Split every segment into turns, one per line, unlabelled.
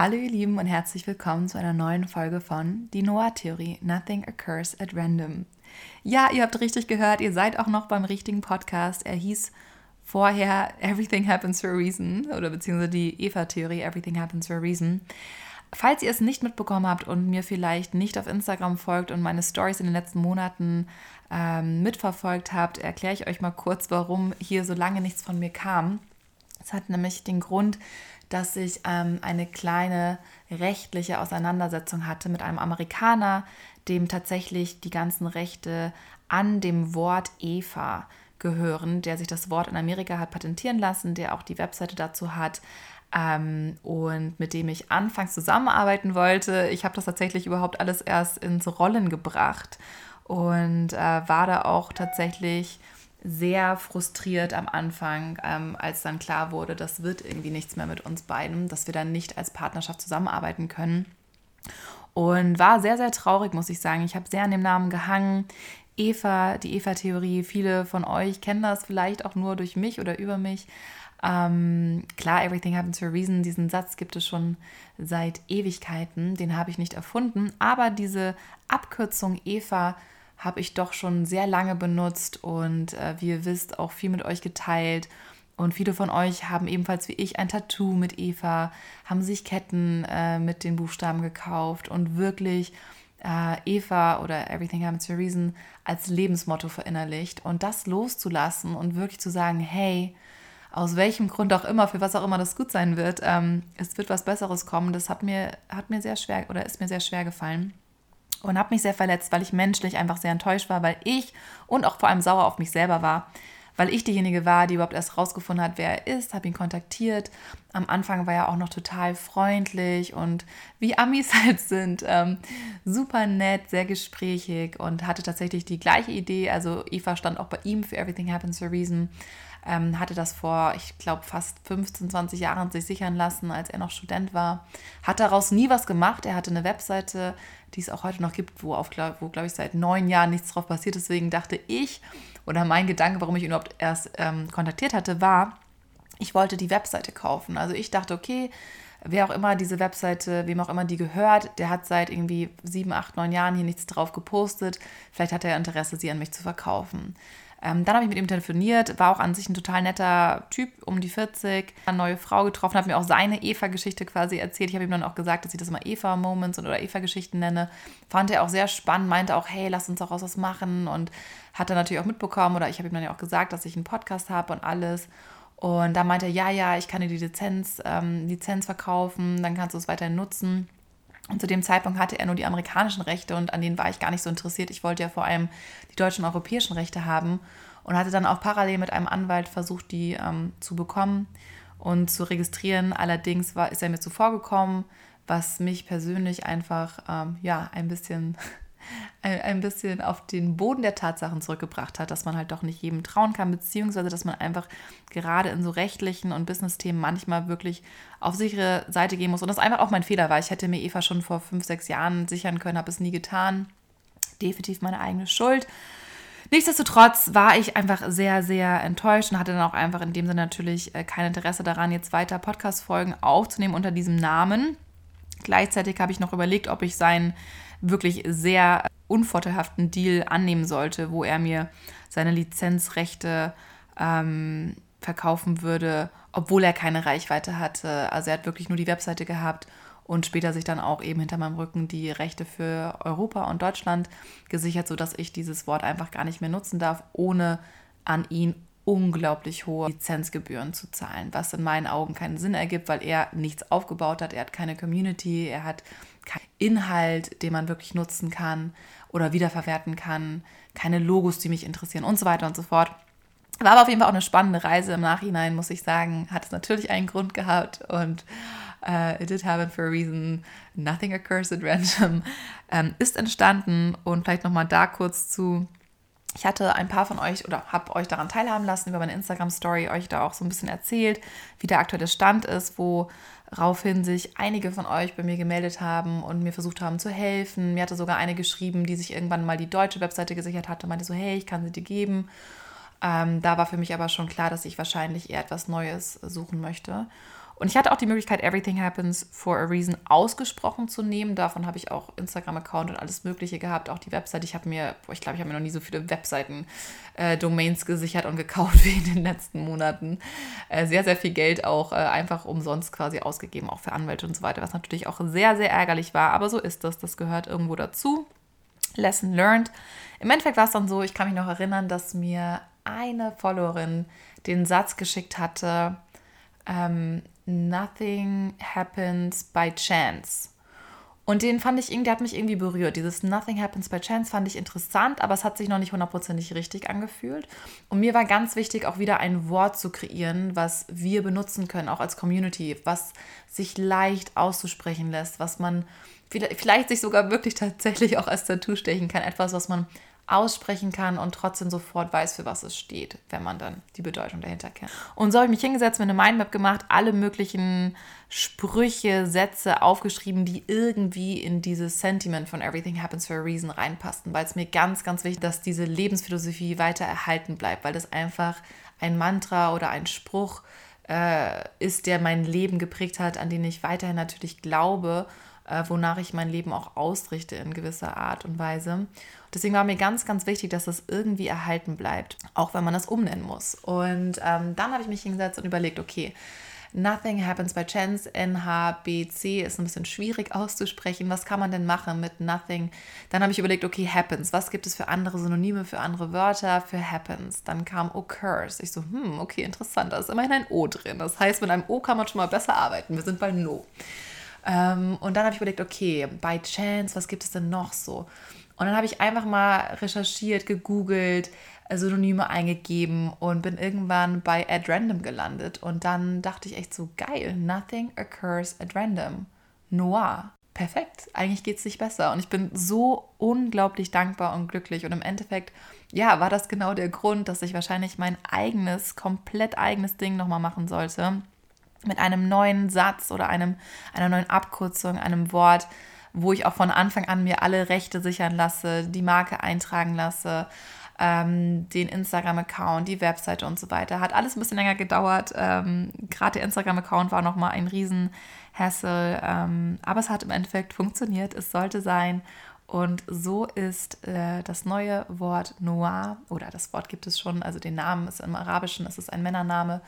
Hallo ihr Lieben und herzlich willkommen zu einer neuen Folge von Die Noah-Theorie Nothing Occurs at Random. Ja, ihr habt richtig gehört, ihr seid auch noch beim richtigen Podcast. Er hieß vorher Everything Happens for a Reason oder beziehungsweise die Eva-Theorie Everything Happens for a Reason. Falls ihr es nicht mitbekommen habt und mir vielleicht nicht auf Instagram folgt und meine Stories in den letzten Monaten ähm, mitverfolgt habt, erkläre ich euch mal kurz, warum hier so lange nichts von mir kam. Es hat nämlich den Grund, dass ich ähm, eine kleine rechtliche Auseinandersetzung hatte mit einem Amerikaner, dem tatsächlich die ganzen Rechte an dem Wort Eva gehören, der sich das Wort in Amerika hat patentieren lassen, der auch die Webseite dazu hat ähm, und mit dem ich anfangs zusammenarbeiten wollte. Ich habe das tatsächlich überhaupt alles erst ins Rollen gebracht und äh, war da auch tatsächlich sehr frustriert am Anfang, ähm, als dann klar wurde, das wird irgendwie nichts mehr mit uns beiden, dass wir dann nicht als Partnerschaft zusammenarbeiten können. Und war sehr, sehr traurig, muss ich sagen. Ich habe sehr an dem Namen gehangen. Eva, die Eva-Theorie, viele von euch kennen das vielleicht auch nur durch mich oder über mich. Ähm, klar, Everything Happens for a Reason, diesen Satz gibt es schon seit Ewigkeiten, den habe ich nicht erfunden, aber diese Abkürzung Eva habe ich doch schon sehr lange benutzt und äh, wie ihr wisst, auch viel mit euch geteilt. Und viele von euch haben ebenfalls wie ich ein Tattoo mit Eva, haben sich Ketten äh, mit den Buchstaben gekauft und wirklich äh, Eva oder Everything Happens for a Reason als Lebensmotto verinnerlicht. Und das loszulassen und wirklich zu sagen, hey, aus welchem Grund auch immer, für was auch immer das gut sein wird, ähm, es wird was Besseres kommen, das hat mir, hat mir sehr schwer oder ist mir sehr schwer gefallen und habe mich sehr verletzt, weil ich menschlich einfach sehr enttäuscht war, weil ich und auch vor allem sauer auf mich selber war, weil ich diejenige war, die überhaupt erst rausgefunden hat, wer er ist, habe ihn kontaktiert. Am Anfang war er auch noch total freundlich und wie Amis halt sind, ähm, super nett, sehr gesprächig und hatte tatsächlich die gleiche Idee. Also Eva stand auch bei ihm für Everything Happens for a Reason ähm, hatte das vor, ich glaube, fast 15, 20 Jahren sich sichern lassen, als er noch Student war. Hat daraus nie was gemacht. Er hatte eine Webseite, die es auch heute noch gibt, wo, wo glaube ich, seit neun Jahren nichts drauf passiert. Deswegen dachte ich, oder mein Gedanke, warum ich ihn überhaupt erst ähm, kontaktiert hatte, war, ich wollte die Webseite kaufen. Also ich dachte, okay, wer auch immer diese Webseite, wem auch immer die gehört, der hat seit irgendwie sieben, acht, neun Jahren hier nichts drauf gepostet. Vielleicht hat er Interesse, sie an mich zu verkaufen. Ähm, dann habe ich mit ihm telefoniert, war auch an sich ein total netter Typ, um die 40, eine neue Frau getroffen, hat mir auch seine Eva-Geschichte quasi erzählt. Ich habe ihm dann auch gesagt, dass ich das immer Eva-Moments oder Eva-Geschichten nenne. Fand er auch sehr spannend, meinte auch, hey, lass uns daraus was machen und hat dann natürlich auch mitbekommen oder ich habe ihm dann ja auch gesagt, dass ich einen Podcast habe und alles. Und da meinte er, ja, ja, ich kann dir die Lizenz, ähm, Lizenz verkaufen, dann kannst du es weiterhin nutzen. Und zu dem Zeitpunkt hatte er nur die amerikanischen Rechte und an denen war ich gar nicht so interessiert. Ich wollte ja vor allem die deutschen und europäischen Rechte haben und hatte dann auch parallel mit einem Anwalt versucht, die ähm, zu bekommen und zu registrieren. Allerdings war, ist er mir zuvor gekommen, was mich persönlich einfach ähm, ja, ein bisschen ein, bisschen auf den Boden der Tatsachen zurückgebracht hat, dass man halt doch nicht jedem trauen kann, beziehungsweise dass man einfach gerade in so rechtlichen und Business-Themen manchmal wirklich auf sichere Seite gehen muss. Und das einfach auch mein Fehler war. Ich hätte mir Eva schon vor fünf, sechs Jahren sichern können, habe es nie getan. Definitiv meine eigene Schuld. Nichtsdestotrotz war ich einfach sehr, sehr enttäuscht und hatte dann auch einfach in dem Sinne natürlich äh, kein Interesse daran, jetzt weiter Podcast-Folgen aufzunehmen unter diesem Namen. Gleichzeitig habe ich noch überlegt, ob ich seinen wirklich sehr unvorteilhaften Deal annehmen sollte, wo er mir seine Lizenzrechte ähm, verkaufen würde, obwohl er keine Reichweite hatte. Also er hat wirklich nur die Webseite gehabt und später sich dann auch eben hinter meinem Rücken die Rechte für Europa und Deutschland gesichert, sodass ich dieses Wort einfach gar nicht mehr nutzen darf, ohne an ihn unglaublich hohe Lizenzgebühren zu zahlen, was in meinen Augen keinen Sinn ergibt, weil er nichts aufgebaut hat, er hat keine Community, er hat keinen Inhalt, den man wirklich nutzen kann oder wiederverwerten kann, keine Logos, die mich interessieren und so weiter und so fort. War aber auf jeden Fall auch eine spannende Reise im Nachhinein, muss ich sagen. Hat es natürlich einen Grund gehabt und uh, it did happen for a reason. Nothing occurs at random. Ähm, ist entstanden und vielleicht nochmal da kurz zu ich hatte ein paar von euch oder habe euch daran teilhaben lassen über meine Instagram-Story, euch da auch so ein bisschen erzählt, wie der aktuelle Stand ist, woraufhin sich einige von euch bei mir gemeldet haben und mir versucht haben zu helfen. Mir hatte sogar eine geschrieben, die sich irgendwann mal die deutsche Webseite gesichert hatte, meinte so, hey, ich kann sie dir geben. Ähm, da war für mich aber schon klar, dass ich wahrscheinlich eher etwas Neues suchen möchte. Und ich hatte auch die Möglichkeit, Everything Happens for a Reason ausgesprochen zu nehmen. Davon habe ich auch Instagram-Account und alles Mögliche gehabt, auch die Website. Ich habe mir, ich glaube, ich habe mir noch nie so viele Webseiten-Domains äh, gesichert und gekauft wie in den letzten Monaten. Äh, sehr, sehr viel Geld auch äh, einfach umsonst quasi ausgegeben, auch für Anwälte und so weiter, was natürlich auch sehr, sehr ärgerlich war. Aber so ist das. Das gehört irgendwo dazu. Lesson learned. Im Endeffekt war es dann so, ich kann mich noch erinnern, dass mir eine Followerin den Satz geschickt hatte, ähm, Nothing happens by chance. Und den fand ich irgendwie, der hat mich irgendwie berührt. Dieses Nothing happens by chance fand ich interessant, aber es hat sich noch nicht hundertprozentig richtig angefühlt. Und mir war ganz wichtig, auch wieder ein Wort zu kreieren, was wir benutzen können, auch als Community, was sich leicht auszusprechen lässt, was man vielleicht sich sogar wirklich tatsächlich auch als Tattoo stechen kann. Etwas, was man aussprechen kann und trotzdem sofort weiß, für was es steht, wenn man dann die Bedeutung dahinter kennt. Und so habe ich mich hingesetzt, mir eine Mindmap gemacht, alle möglichen Sprüche, Sätze aufgeschrieben, die irgendwie in dieses Sentiment von Everything Happens for a Reason reinpassten, weil es mir ganz, ganz wichtig ist, dass diese Lebensphilosophie weiter erhalten bleibt, weil das einfach ein Mantra oder ein Spruch äh, ist, der mein Leben geprägt hat, an den ich weiterhin natürlich glaube äh, wonach ich mein Leben auch ausrichte in gewisser Art und Weise. Deswegen war mir ganz, ganz wichtig, dass das irgendwie erhalten bleibt, auch wenn man das umnennen muss. Und ähm, dann habe ich mich hingesetzt und überlegt, okay, Nothing happens by chance. NHBC ist ein bisschen schwierig auszusprechen. Was kann man denn machen mit nothing? Dann habe ich überlegt, okay, happens. Was gibt es für andere Synonyme, für andere Wörter für happens? Dann kam occurs. Ich so, hm, okay, interessant. Da ist immerhin ein O drin. Das heißt, mit einem O kann man schon mal besser arbeiten. Wir sind bei No. Ähm, und dann habe ich überlegt, okay, by chance, was gibt es denn noch so? Und dann habe ich einfach mal recherchiert, gegoogelt, äh, Synonyme eingegeben und bin irgendwann bei at random gelandet. Und dann dachte ich echt so, geil, nothing occurs at random. Noir. Perfekt, eigentlich geht es nicht besser. Und ich bin so unglaublich dankbar und glücklich. Und im Endeffekt, ja, war das genau der Grund, dass ich wahrscheinlich mein eigenes, komplett eigenes Ding nochmal machen sollte mit einem neuen Satz oder einem, einer neuen Abkürzung, einem Wort, wo ich auch von Anfang an mir alle Rechte sichern lasse, die Marke eintragen lasse, ähm, den Instagram-Account, die Webseite und so weiter. Hat alles ein bisschen länger gedauert. Ähm, Gerade der Instagram-Account war nochmal ein Riesenhassel. Ähm, aber es hat im Endeffekt funktioniert. Es sollte sein. Und so ist äh, das neue Wort Noir, oder das Wort gibt es schon, also den Namen ist im Arabischen, es ist ein Männername,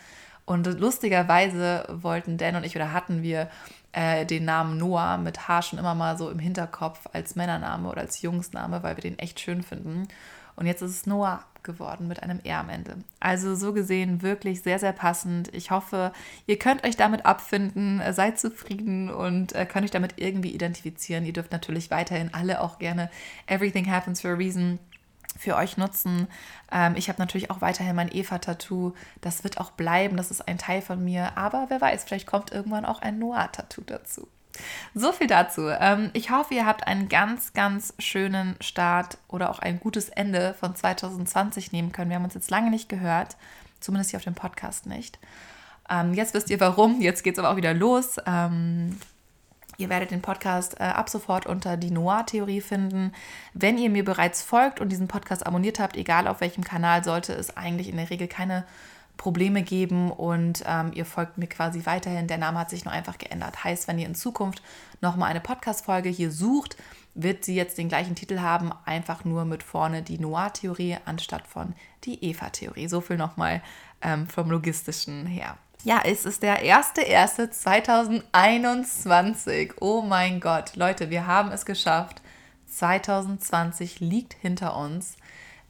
und lustigerweise wollten Dan und ich oder hatten wir äh, den Namen Noah mit H schon immer mal so im Hinterkopf als Männername oder als Jungsname, weil wir den echt schön finden. Und jetzt ist es Noah geworden mit einem R am Ende. Also so gesehen wirklich sehr, sehr passend. Ich hoffe, ihr könnt euch damit abfinden, seid zufrieden und äh, könnt euch damit irgendwie identifizieren. Ihr dürft natürlich weiterhin alle auch gerne Everything Happens for a Reason für euch nutzen. Ähm, ich habe natürlich auch weiterhin mein Eva-Tattoo. Das wird auch bleiben, das ist ein Teil von mir. Aber wer weiß, vielleicht kommt irgendwann auch ein Noir-Tattoo dazu. So viel dazu. Ähm, ich hoffe, ihr habt einen ganz, ganz schönen Start oder auch ein gutes Ende von 2020 nehmen können. Wir haben uns jetzt lange nicht gehört, zumindest hier auf dem Podcast nicht. Ähm, jetzt wisst ihr warum. Jetzt geht es aber auch wieder los. Ihr werdet den Podcast äh, ab sofort unter die Noir-Theorie finden. Wenn ihr mir bereits folgt und diesen Podcast abonniert habt, egal auf welchem Kanal, sollte es eigentlich in der Regel keine Probleme geben und ähm, ihr folgt mir quasi weiterhin. Der Name hat sich nur einfach geändert. Heißt, wenn ihr in Zukunft nochmal eine Podcast-Folge hier sucht, wird sie jetzt den gleichen Titel haben, einfach nur mit vorne die Noir-Theorie anstatt von die Eva-Theorie. So viel nochmal ähm, vom Logistischen her. Ja, es ist der 1.1.2021. Oh mein Gott, Leute, wir haben es geschafft. 2020 liegt hinter uns.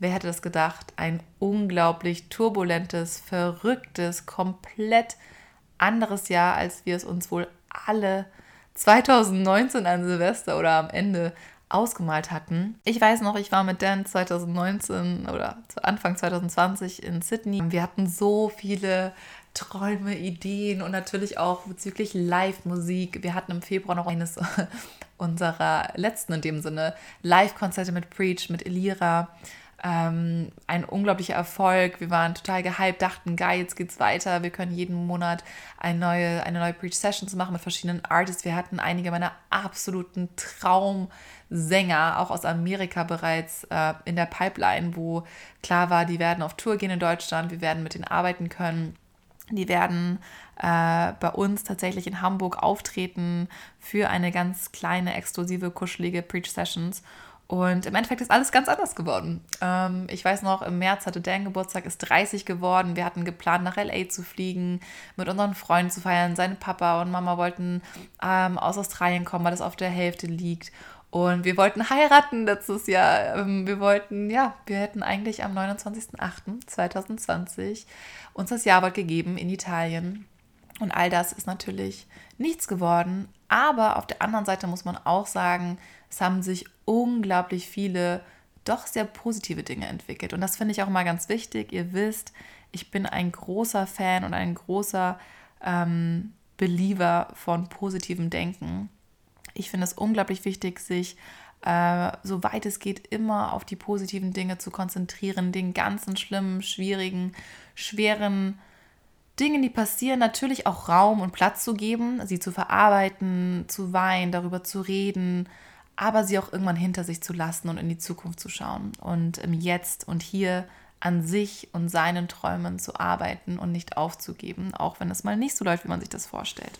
Wer hätte das gedacht? Ein unglaublich turbulentes, verrücktes, komplett anderes Jahr, als wir es uns wohl alle 2019 an Silvester oder am Ende ausgemalt hatten. Ich weiß noch, ich war mit Dan 2019 oder Anfang 2020 in Sydney. Wir hatten so viele Träume, Ideen und natürlich auch bezüglich Live-Musik. Wir hatten im Februar noch eines unserer letzten in dem Sinne Live-Konzerte mit Preach, mit Elira. Ähm, ein unglaublicher Erfolg. Wir waren total gehypt, dachten, geil, jetzt geht's weiter. Wir können jeden Monat eine neue, eine neue Preach-Session machen mit verschiedenen Artists. Wir hatten einige meiner absoluten Traumsänger, auch aus Amerika bereits äh, in der Pipeline, wo klar war, die werden auf Tour gehen in Deutschland, wir werden mit denen arbeiten können. Die werden äh, bei uns tatsächlich in Hamburg auftreten für eine ganz kleine, exklusive, kuschelige Preach Sessions. Und im Endeffekt ist alles ganz anders geworden. Ähm, ich weiß noch, im März hatte Dan Geburtstag, ist 30 geworden. Wir hatten geplant, nach LA zu fliegen, mit unseren Freunden zu feiern. Seine Papa und Mama wollten ähm, aus Australien kommen, weil das auf der Hälfte liegt. Und wir wollten heiraten letztes Jahr. Ähm, wir wollten, ja, wir hätten eigentlich am 29.08.2020 uns das Jawort gegeben in Italien. Und all das ist natürlich nichts geworden. Aber auf der anderen Seite muss man auch sagen, es haben sich unglaublich viele doch sehr positive Dinge entwickelt. Und das finde ich auch mal ganz wichtig. Ihr wisst, ich bin ein großer Fan und ein großer ähm, Believer von positivem Denken. Ich finde es unglaublich wichtig, sich äh, soweit es geht immer auf die positiven Dinge zu konzentrieren, den ganzen schlimmen, schwierigen, schweren Dingen, die passieren, natürlich auch Raum und Platz zu geben, sie zu verarbeiten, zu weinen, darüber zu reden, aber sie auch irgendwann hinter sich zu lassen und in die Zukunft zu schauen und im Jetzt und hier an sich und seinen Träumen zu arbeiten und nicht aufzugeben, auch wenn es mal nicht so läuft, wie man sich das vorstellt.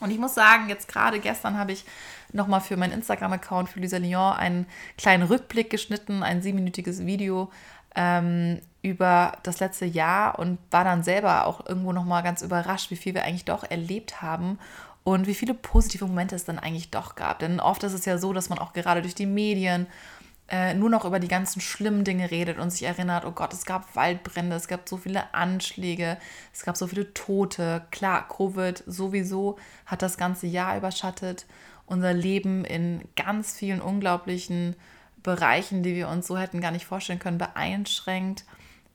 Und ich muss sagen, jetzt gerade gestern habe ich nochmal für meinen Instagram-Account für Lisa Lyon einen kleinen Rückblick geschnitten, ein siebenminütiges Video ähm, über das letzte Jahr und war dann selber auch irgendwo nochmal ganz überrascht, wie viel wir eigentlich doch erlebt haben und wie viele positive Momente es dann eigentlich doch gab. Denn oft ist es ja so, dass man auch gerade durch die Medien äh, nur noch über die ganzen schlimmen Dinge redet und sich erinnert, oh Gott, es gab Waldbrände, es gab so viele Anschläge, es gab so viele Tote. Klar, Covid sowieso hat das ganze Jahr überschattet. Unser Leben in ganz vielen unglaublichen Bereichen, die wir uns so hätten gar nicht vorstellen können, beeinschränkt,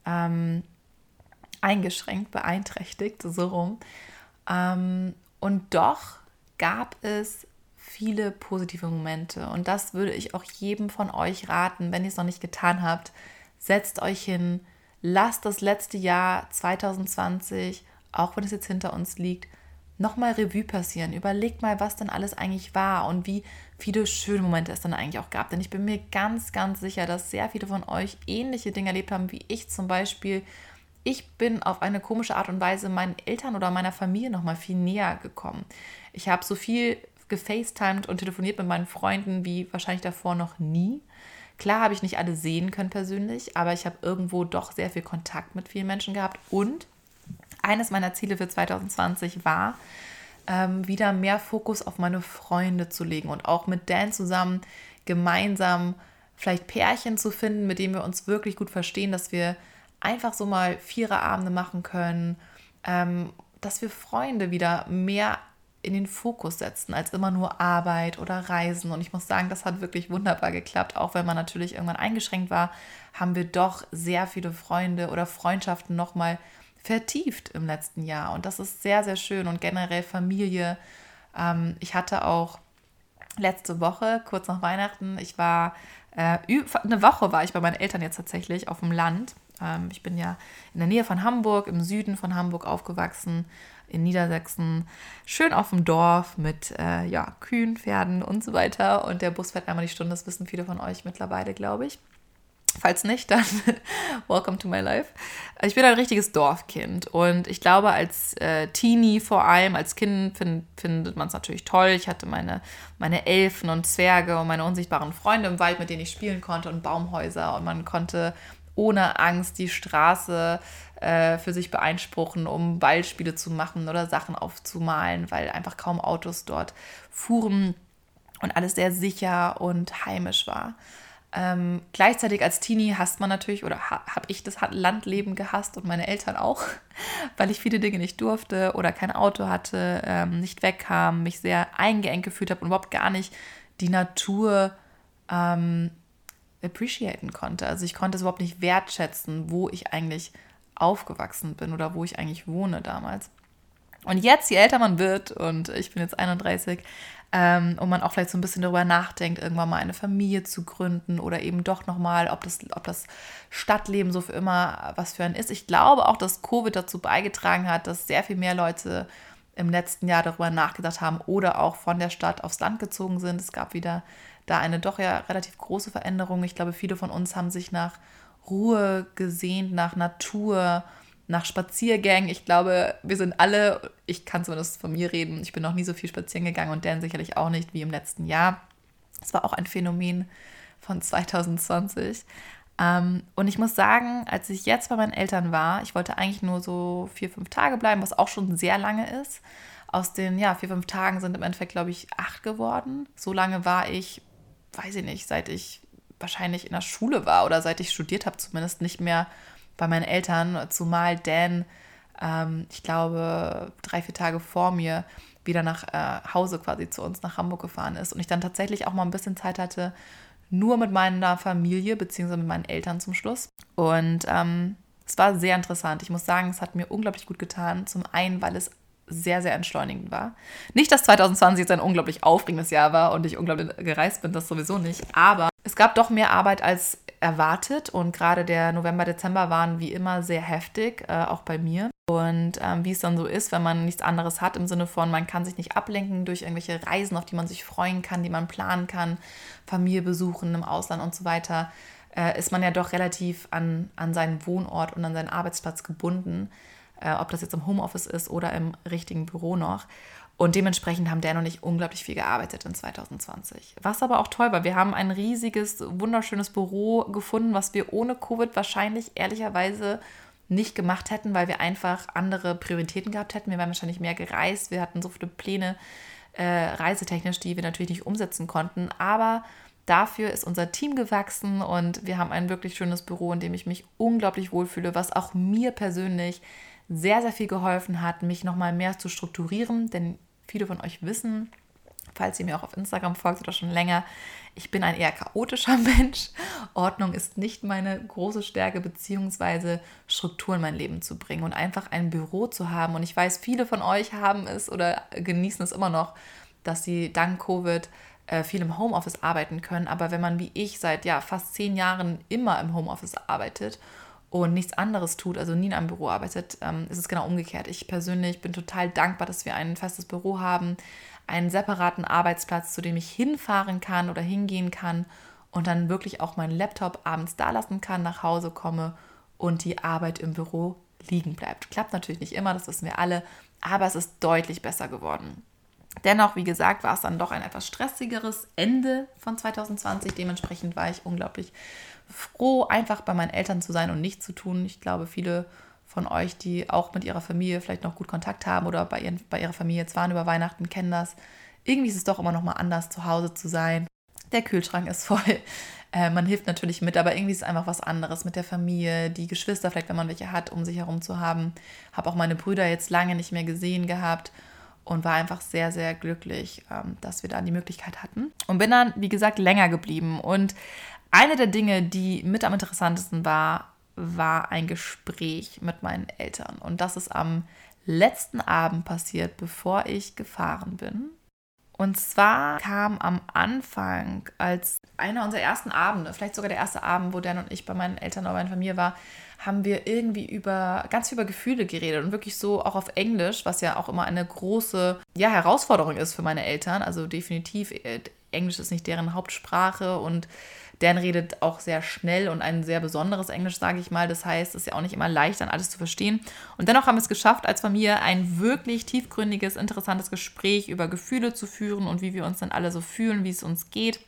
ähm, eingeschränkt, beeinträchtigt, so rum. Ähm, und doch gab es viele positive Momente. Und das würde ich auch jedem von euch raten, wenn ihr es noch nicht getan habt. Setzt euch hin, lasst das letzte Jahr 2020, auch wenn es jetzt hinter uns liegt, nochmal Revue passieren. Überlegt mal, was denn alles eigentlich war und wie viele schöne Momente es dann eigentlich auch gab. Denn ich bin mir ganz, ganz sicher, dass sehr viele von euch ähnliche Dinge erlebt haben, wie ich zum Beispiel. Ich bin auf eine komische Art und Weise meinen Eltern oder meiner Familie nochmal viel näher gekommen. Ich habe so viel gefacetimed und telefoniert mit meinen Freunden wie wahrscheinlich davor noch nie. Klar habe ich nicht alle sehen können persönlich, aber ich habe irgendwo doch sehr viel Kontakt mit vielen Menschen gehabt und eines meiner Ziele für 2020 war, ähm, wieder mehr Fokus auf meine Freunde zu legen und auch mit Dan zusammen gemeinsam vielleicht Pärchen zu finden, mit denen wir uns wirklich gut verstehen, dass wir einfach so mal Viererabende machen können, ähm, dass wir Freunde wieder mehr in den Fokus setzen, als immer nur Arbeit oder Reisen. Und ich muss sagen, das hat wirklich wunderbar geklappt. Auch wenn man natürlich irgendwann eingeschränkt war, haben wir doch sehr viele Freunde oder Freundschaften nochmal vertieft im letzten Jahr. Und das ist sehr, sehr schön. Und generell Familie. Ähm, ich hatte auch letzte Woche, kurz nach Weihnachten, ich war, äh, eine Woche war ich bei meinen Eltern jetzt tatsächlich auf dem Land. Ähm, ich bin ja in der Nähe von Hamburg, im Süden von Hamburg aufgewachsen, in Niedersachsen, schön auf dem Dorf mit äh, ja, Kühen, Pferden und so weiter. Und der Bus fährt einmal die Stunde, das wissen viele von euch mittlerweile, glaube ich. Falls nicht, dann welcome to my life. Ich bin ein richtiges Dorfkind und ich glaube, als äh, Teenie vor allem, als Kind find, findet man es natürlich toll. Ich hatte meine, meine Elfen und Zwerge und meine unsichtbaren Freunde im Wald, mit denen ich spielen konnte und Baumhäuser und man konnte ohne Angst die Straße äh, für sich beeinspruchen, um Ballspiele zu machen oder Sachen aufzumalen, weil einfach kaum Autos dort fuhren und alles sehr sicher und heimisch war. Ähm, gleichzeitig als Teenie hasst man natürlich, oder ha, habe ich das Landleben gehasst und meine Eltern auch, weil ich viele Dinge nicht durfte oder kein Auto hatte, ähm, nicht wegkam, mich sehr eingeengt gefühlt habe und überhaupt gar nicht die Natur ähm, appreciaten konnte. Also ich konnte es überhaupt nicht wertschätzen, wo ich eigentlich aufgewachsen bin oder wo ich eigentlich wohne damals. Und jetzt, je älter man wird, und ich bin jetzt 31, ähm, und man auch vielleicht so ein bisschen darüber nachdenkt, irgendwann mal eine Familie zu gründen oder eben doch nochmal, ob das, ob das Stadtleben so für immer was für einen ist. Ich glaube auch, dass Covid dazu beigetragen hat, dass sehr viel mehr Leute im letzten Jahr darüber nachgedacht haben oder auch von der Stadt aufs Land gezogen sind. Es gab wieder da eine doch ja relativ große Veränderung. Ich glaube, viele von uns haben sich nach Ruhe gesehnt, nach Natur, nach Spaziergängen. Ich glaube, wir sind alle, ich kann zumindest von mir reden, ich bin noch nie so viel spazieren gegangen und Dan sicherlich auch nicht wie im letzten Jahr. Es war auch ein Phänomen von 2020. Ähm, und ich muss sagen, als ich jetzt bei meinen Eltern war, ich wollte eigentlich nur so vier, fünf Tage bleiben, was auch schon sehr lange ist. Aus den ja, vier, fünf Tagen sind im Endeffekt, glaube ich, acht geworden. So lange war ich, weiß ich nicht, seit ich wahrscheinlich in der Schule war oder seit ich studiert habe, zumindest nicht mehr bei meinen Eltern, zumal Dan, ähm, ich glaube, drei, vier Tage vor mir wieder nach äh, Hause quasi zu uns nach Hamburg gefahren ist und ich dann tatsächlich auch mal ein bisschen Zeit hatte, nur mit meiner Familie beziehungsweise mit meinen Eltern zum Schluss. Und ähm, es war sehr interessant. Ich muss sagen, es hat mir unglaublich gut getan. Zum einen, weil es sehr, sehr entschleunigend war. Nicht, dass 2020 jetzt ein unglaublich aufregendes Jahr war und ich unglaublich gereist bin, das sowieso nicht. Aber es gab doch mehr Arbeit als erwartet und gerade der November, Dezember waren wie immer sehr heftig, äh, auch bei mir. Und ähm, wie es dann so ist, wenn man nichts anderes hat, im Sinne von, man kann sich nicht ablenken durch irgendwelche Reisen, auf die man sich freuen kann, die man planen kann, Familie besuchen im Ausland und so weiter, äh, ist man ja doch relativ an, an seinen Wohnort und an seinen Arbeitsplatz gebunden äh, ob das jetzt im Homeoffice ist oder im richtigen Büro noch. Und dementsprechend haben Dan und ich unglaublich viel gearbeitet in 2020. Was aber auch toll war, wir haben ein riesiges, wunderschönes Büro gefunden, was wir ohne Covid wahrscheinlich ehrlicherweise nicht gemacht hätten, weil wir einfach andere Prioritäten gehabt hätten. Wir wären wahrscheinlich mehr gereist. Wir hatten so viele Pläne äh, reisetechnisch, die wir natürlich nicht umsetzen konnten. Aber dafür ist unser Team gewachsen und wir haben ein wirklich schönes Büro, in dem ich mich unglaublich wohlfühle, was auch mir persönlich sehr, sehr viel geholfen hat, mich nochmal mehr zu strukturieren, denn viele von euch wissen, falls ihr mir auch auf Instagram folgt oder schon länger, ich bin ein eher chaotischer Mensch. Ordnung ist nicht meine große Stärke, beziehungsweise Struktur in mein Leben zu bringen und einfach ein Büro zu haben. Und ich weiß, viele von euch haben es oder genießen es immer noch, dass sie dank Covid äh, viel im Homeoffice arbeiten können. Aber wenn man wie ich seit ja, fast zehn Jahren immer im Homeoffice arbeitet und nichts anderes tut, also nie in einem Büro arbeitet, ähm, ist es genau umgekehrt. Ich persönlich bin total dankbar, dass wir ein festes Büro haben, einen separaten Arbeitsplatz, zu dem ich hinfahren kann oder hingehen kann und dann wirklich auch meinen Laptop abends da lassen kann, nach Hause komme und die Arbeit im Büro liegen bleibt. Klappt natürlich nicht immer, das wissen wir alle, aber es ist deutlich besser geworden. Dennoch, wie gesagt, war es dann doch ein etwas stressigeres Ende von 2020. Dementsprechend war ich unglaublich froh, einfach bei meinen Eltern zu sein und nichts zu tun. Ich glaube, viele von euch, die auch mit ihrer Familie vielleicht noch gut Kontakt haben oder bei, ihren, bei ihrer Familie jetzt waren über Weihnachten, kennen das. Irgendwie ist es doch immer noch mal anders, zu Hause zu sein. Der Kühlschrank ist voll. Äh, man hilft natürlich mit, aber irgendwie ist es einfach was anderes mit der Familie, die Geschwister, vielleicht wenn man welche hat, um sich herum zu haben. Habe auch meine Brüder jetzt lange nicht mehr gesehen gehabt und war einfach sehr, sehr glücklich, ähm, dass wir da die Möglichkeit hatten. Und bin dann, wie gesagt, länger geblieben. Und eine der Dinge, die mit am interessantesten war, war ein Gespräch mit meinen Eltern. Und das ist am letzten Abend passiert, bevor ich gefahren bin. Und zwar kam am Anfang, als einer unserer ersten Abende, vielleicht sogar der erste Abend, wo Dan und ich bei meinen Eltern oder meiner Familie war, haben wir irgendwie über ganz viel über Gefühle geredet und wirklich so auch auf Englisch, was ja auch immer eine große ja, Herausforderung ist für meine Eltern. Also definitiv, äh, Englisch ist nicht deren Hauptsprache und Dan redet auch sehr schnell und ein sehr besonderes Englisch, sage ich mal. Das heißt, es ist ja auch nicht immer leicht, dann alles zu verstehen. Und dennoch haben wir es geschafft, als Familie ein wirklich tiefgründiges, interessantes Gespräch über Gefühle zu führen und wie wir uns dann alle so fühlen, wie es uns geht.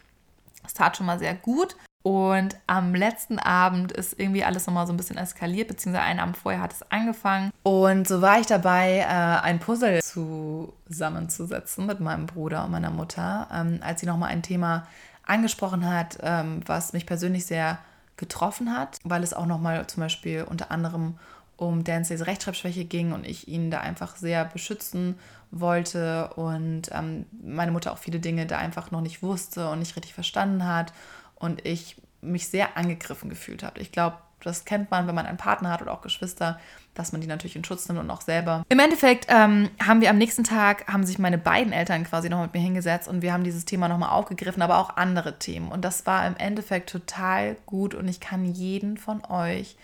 Das tat schon mal sehr gut. Und am letzten Abend ist irgendwie alles nochmal so ein bisschen eskaliert, beziehungsweise einen Abend vorher hat es angefangen. Und so war ich dabei, äh, ein Puzzle zusammenzusetzen mit meinem Bruder und meiner Mutter, ähm, als sie nochmal ein Thema angesprochen hat, ähm, was mich persönlich sehr getroffen hat, weil es auch nochmal zum Beispiel unter anderem um Danceys Rechtschreibschwäche ging und ich ihn da einfach sehr beschützen wollte und ähm, meine Mutter auch viele Dinge da einfach noch nicht wusste und nicht richtig verstanden hat und ich mich sehr angegriffen gefühlt habe. Ich glaube, das kennt man, wenn man einen Partner hat oder auch Geschwister, dass man die natürlich in Schutz nimmt und auch selber. Im Endeffekt ähm, haben wir am nächsten Tag, haben sich meine beiden Eltern quasi noch mit mir hingesetzt und wir haben dieses Thema nochmal aufgegriffen, aber auch andere Themen. Und das war im Endeffekt total gut und ich kann jeden von euch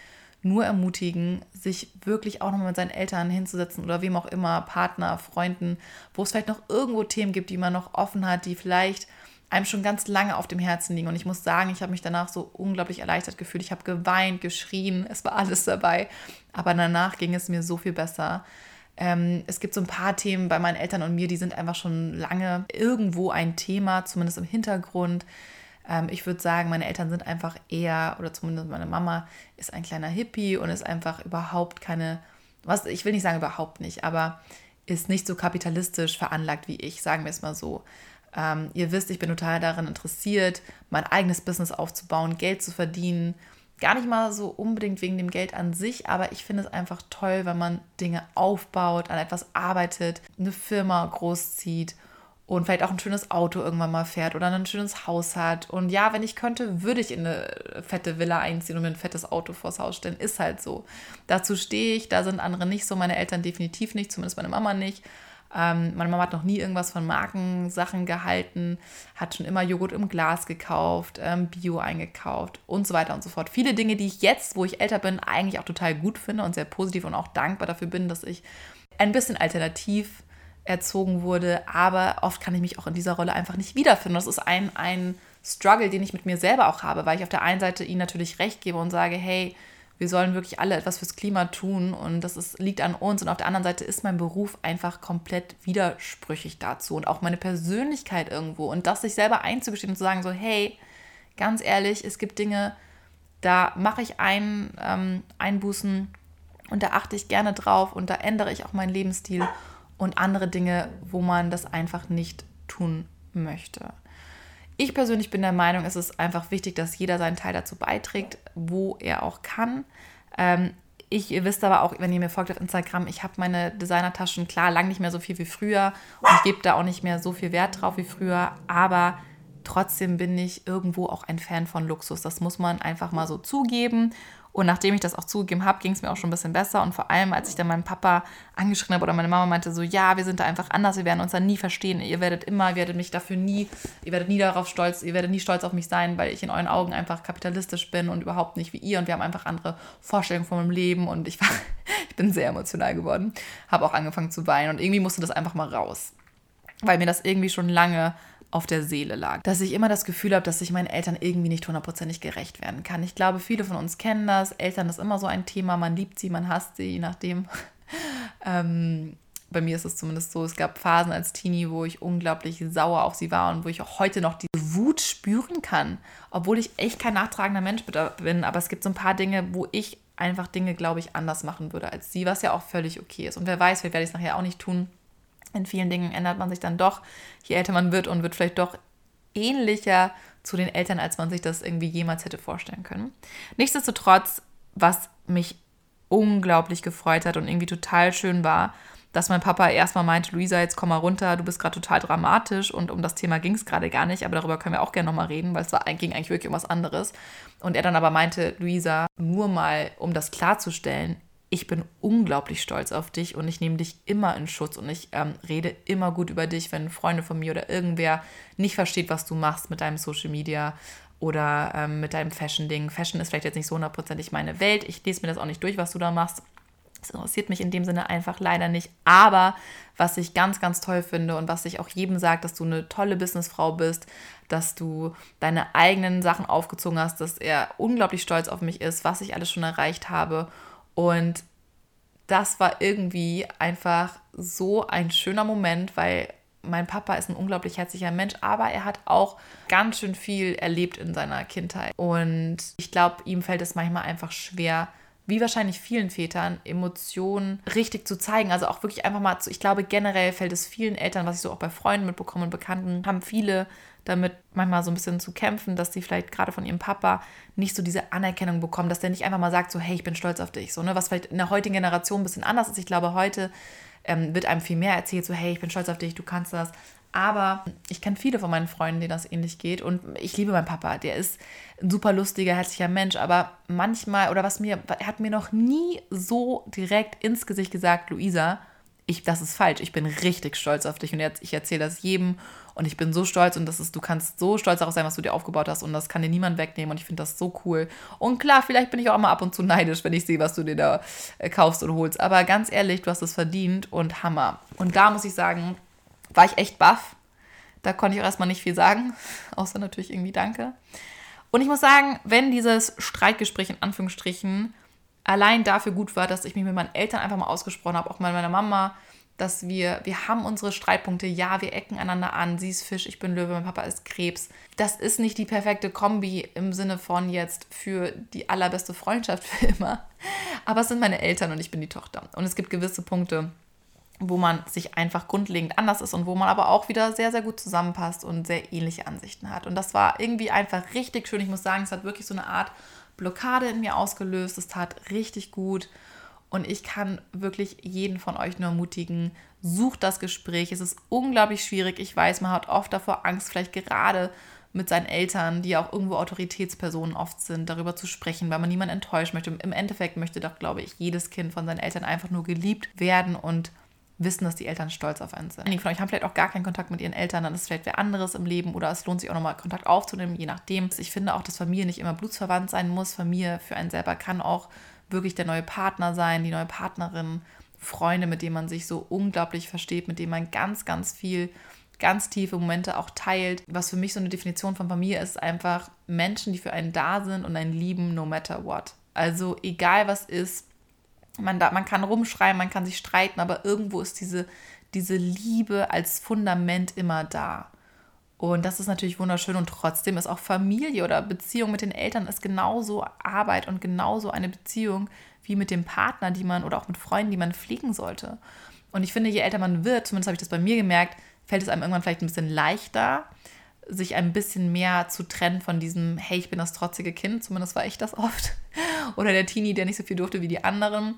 nur ermutigen, sich wirklich auch nochmal mit seinen Eltern hinzusetzen oder wem auch immer, Partner, Freunden, wo es vielleicht noch irgendwo Themen gibt, die man noch offen hat, die vielleicht einem schon ganz lange auf dem Herzen liegen. Und ich muss sagen, ich habe mich danach so unglaublich erleichtert gefühlt. Ich habe geweint, geschrien, es war alles dabei. Aber danach ging es mir so viel besser. Ähm, es gibt so ein paar Themen bei meinen Eltern und mir, die sind einfach schon lange irgendwo ein Thema, zumindest im Hintergrund. Ähm, ich würde sagen, meine Eltern sind einfach eher, oder zumindest meine Mama ist ein kleiner Hippie und ist einfach überhaupt keine, was, ich will nicht sagen überhaupt nicht, aber ist nicht so kapitalistisch veranlagt wie ich, sagen wir es mal so. Ähm, ihr wisst, ich bin total daran interessiert, mein eigenes Business aufzubauen, Geld zu verdienen. Gar nicht mal so unbedingt wegen dem Geld an sich, aber ich finde es einfach toll, wenn man Dinge aufbaut, an etwas arbeitet, eine Firma großzieht und vielleicht auch ein schönes Auto irgendwann mal fährt oder ein schönes Haus hat. Und ja, wenn ich könnte, würde ich in eine fette Villa einziehen und mir ein fettes Auto vors Haus stellen. Ist halt so. Dazu stehe ich, da sind andere nicht so, meine Eltern definitiv nicht, zumindest meine Mama nicht. Ähm, meine Mama hat noch nie irgendwas von Markensachen gehalten, hat schon immer Joghurt im Glas gekauft, ähm, Bio eingekauft und so weiter und so fort. Viele Dinge, die ich jetzt, wo ich älter bin, eigentlich auch total gut finde und sehr positiv und auch dankbar dafür bin, dass ich ein bisschen alternativ erzogen wurde, aber oft kann ich mich auch in dieser Rolle einfach nicht wiederfinden. Das ist ein, ein Struggle, den ich mit mir selber auch habe, weil ich auf der einen Seite ihnen natürlich recht gebe und sage, hey, wir sollen wirklich alle etwas fürs Klima tun und das ist, liegt an uns. Und auf der anderen Seite ist mein Beruf einfach komplett widersprüchig dazu und auch meine Persönlichkeit irgendwo. Und das sich selber einzugestehen und zu sagen, so, hey, ganz ehrlich, es gibt Dinge, da mache ich ein, ähm, Einbußen und da achte ich gerne drauf und da ändere ich auch meinen Lebensstil und andere Dinge, wo man das einfach nicht tun möchte. Ich persönlich bin der Meinung, es ist einfach wichtig, dass jeder seinen Teil dazu beiträgt, wo er auch kann. Ähm, ich, ihr wisst aber auch, wenn ihr mir folgt auf Instagram, ich habe meine Designertaschen klar lang nicht mehr so viel wie früher und ich gebe da auch nicht mehr so viel Wert drauf wie früher, aber trotzdem bin ich irgendwo auch ein Fan von Luxus. Das muss man einfach mal so zugeben. Und nachdem ich das auch zugegeben habe, ging es mir auch schon ein bisschen besser. Und vor allem, als ich dann meinen Papa angeschrien habe oder meine Mama meinte so, ja, wir sind da einfach anders, wir werden uns da nie verstehen. Ihr werdet immer, ihr werdet mich dafür nie, ihr werdet nie darauf stolz, ihr werdet nie stolz auf mich sein, weil ich in euren Augen einfach kapitalistisch bin und überhaupt nicht wie ihr. Und wir haben einfach andere Vorstellungen von meinem Leben. Und ich war, ich bin sehr emotional geworden, habe auch angefangen zu weinen. Und irgendwie musste das einfach mal raus. Weil mir das irgendwie schon lange auf der Seele lag. Dass ich immer das Gefühl habe, dass ich meinen Eltern irgendwie nicht hundertprozentig gerecht werden kann. Ich glaube, viele von uns kennen das. Eltern ist immer so ein Thema. Man liebt sie, man hasst sie, je nachdem. ähm, bei mir ist es zumindest so, es gab Phasen als Teenie, wo ich unglaublich sauer auf sie war und wo ich auch heute noch diese Wut spüren kann, obwohl ich echt kein nachtragender Mensch bin. Aber es gibt so ein paar Dinge, wo ich einfach Dinge, glaube ich, anders machen würde als sie, was ja auch völlig okay ist. Und wer weiß, vielleicht werde ich es nachher auch nicht tun in vielen Dingen ändert man sich dann doch, je älter man wird und wird vielleicht doch ähnlicher zu den Eltern, als man sich das irgendwie jemals hätte vorstellen können. Nichtsdestotrotz, was mich unglaublich gefreut hat und irgendwie total schön war, dass mein Papa erstmal meinte, Luisa, jetzt komm mal runter, du bist gerade total dramatisch und um das Thema ging es gerade gar nicht, aber darüber können wir auch gerne nochmal reden, weil es war, ging eigentlich wirklich um was anderes. Und er dann aber meinte, Luisa, nur mal, um das klarzustellen, ich bin unglaublich stolz auf dich und ich nehme dich immer in Schutz und ich ähm, rede immer gut über dich, wenn Freunde von mir oder irgendwer nicht versteht, was du machst mit deinem Social Media oder ähm, mit deinem Fashion-Ding. Fashion ist vielleicht jetzt nicht so hundertprozentig meine Welt. Ich lese mir das auch nicht durch, was du da machst. Das interessiert mich in dem Sinne einfach leider nicht. Aber was ich ganz, ganz toll finde und was ich auch jedem sagt, dass du eine tolle Businessfrau bist, dass du deine eigenen Sachen aufgezogen hast, dass er unglaublich stolz auf mich ist, was ich alles schon erreicht habe und das war irgendwie einfach so ein schöner Moment, weil mein Papa ist ein unglaublich herzlicher Mensch, aber er hat auch ganz schön viel erlebt in seiner Kindheit. Und ich glaube, ihm fällt es manchmal einfach schwer, wie wahrscheinlich vielen Vätern, Emotionen richtig zu zeigen. Also auch wirklich einfach mal zu, ich glaube, generell fällt es vielen Eltern, was ich so auch bei Freunden mitbekomme und Bekannten, haben viele damit manchmal so ein bisschen zu kämpfen, dass sie vielleicht gerade von ihrem Papa nicht so diese Anerkennung bekommen, dass der nicht einfach mal sagt, so, hey, ich bin stolz auf dich. So, ne? Was vielleicht in der heutigen Generation ein bisschen anders ist. Ich glaube, heute ähm, wird einem viel mehr erzählt, so, hey, ich bin stolz auf dich, du kannst das. Aber ich kenne viele von meinen Freunden, denen das ähnlich geht. Und ich liebe meinen Papa. Der ist ein super lustiger, herzlicher Mensch. Aber manchmal, oder was mir, er hat mir noch nie so direkt ins Gesicht gesagt, Luisa, ich, das ist falsch. Ich bin richtig stolz auf dich. Und jetzt, ich erzähle das jedem. Und ich bin so stolz und das ist, du kannst so stolz darauf sein, was du dir aufgebaut hast und das kann dir niemand wegnehmen und ich finde das so cool. Und klar, vielleicht bin ich auch immer ab und zu neidisch, wenn ich sehe, was du dir da äh, kaufst und holst. Aber ganz ehrlich, du hast es verdient und Hammer. Und da muss ich sagen, war ich echt baff, Da konnte ich auch erstmal nicht viel sagen, außer natürlich irgendwie Danke. Und ich muss sagen, wenn dieses Streitgespräch in Anführungsstrichen allein dafür gut war, dass ich mich mit meinen Eltern einfach mal ausgesprochen habe, auch mit meiner Mama, dass wir, wir haben unsere Streitpunkte, ja, wir ecken einander an, sie ist Fisch, ich bin Löwe, mein Papa ist Krebs. Das ist nicht die perfekte Kombi im Sinne von jetzt für die allerbeste Freundschaft für immer. Aber es sind meine Eltern und ich bin die Tochter. Und es gibt gewisse Punkte, wo man sich einfach grundlegend anders ist und wo man aber auch wieder sehr, sehr gut zusammenpasst und sehr ähnliche Ansichten hat. Und das war irgendwie einfach richtig schön. Ich muss sagen, es hat wirklich so eine Art Blockade in mir ausgelöst. Es tat richtig gut. Und ich kann wirklich jeden von euch nur ermutigen, sucht das Gespräch. Es ist unglaublich schwierig. Ich weiß, man hat oft davor Angst, vielleicht gerade mit seinen Eltern, die auch irgendwo Autoritätspersonen oft sind, darüber zu sprechen, weil man niemanden enttäuschen möchte. Im Endeffekt möchte doch, glaube ich, jedes Kind von seinen Eltern einfach nur geliebt werden und wissen, dass die Eltern stolz auf einen sind. Einige von euch haben vielleicht auch gar keinen Kontakt mit ihren Eltern, dann ist vielleicht wer anderes im Leben oder es lohnt sich auch nochmal Kontakt aufzunehmen, je nachdem. Ich finde auch, dass Familie nicht immer blutsverwandt sein muss. Familie für einen selber kann auch wirklich der neue Partner sein, die neue Partnerin, Freunde, mit denen man sich so unglaublich versteht, mit denen man ganz, ganz viel, ganz tiefe Momente auch teilt. Was für mich so eine Definition von Familie ist, einfach Menschen, die für einen da sind und einen lieben, no matter what. Also egal was ist, man, da, man kann rumschreien, man kann sich streiten, aber irgendwo ist diese, diese Liebe als Fundament immer da. Und das ist natürlich wunderschön und trotzdem ist auch Familie oder Beziehung mit den Eltern ist genauso Arbeit und genauso eine Beziehung wie mit dem Partner, die man oder auch mit Freunden, die man pflegen sollte. Und ich finde, je älter man wird, zumindest habe ich das bei mir gemerkt, fällt es einem irgendwann vielleicht ein bisschen leichter, sich ein bisschen mehr zu trennen von diesem, hey, ich bin das trotzige Kind, zumindest war ich das oft, oder der Teenie, der nicht so viel durfte wie die anderen,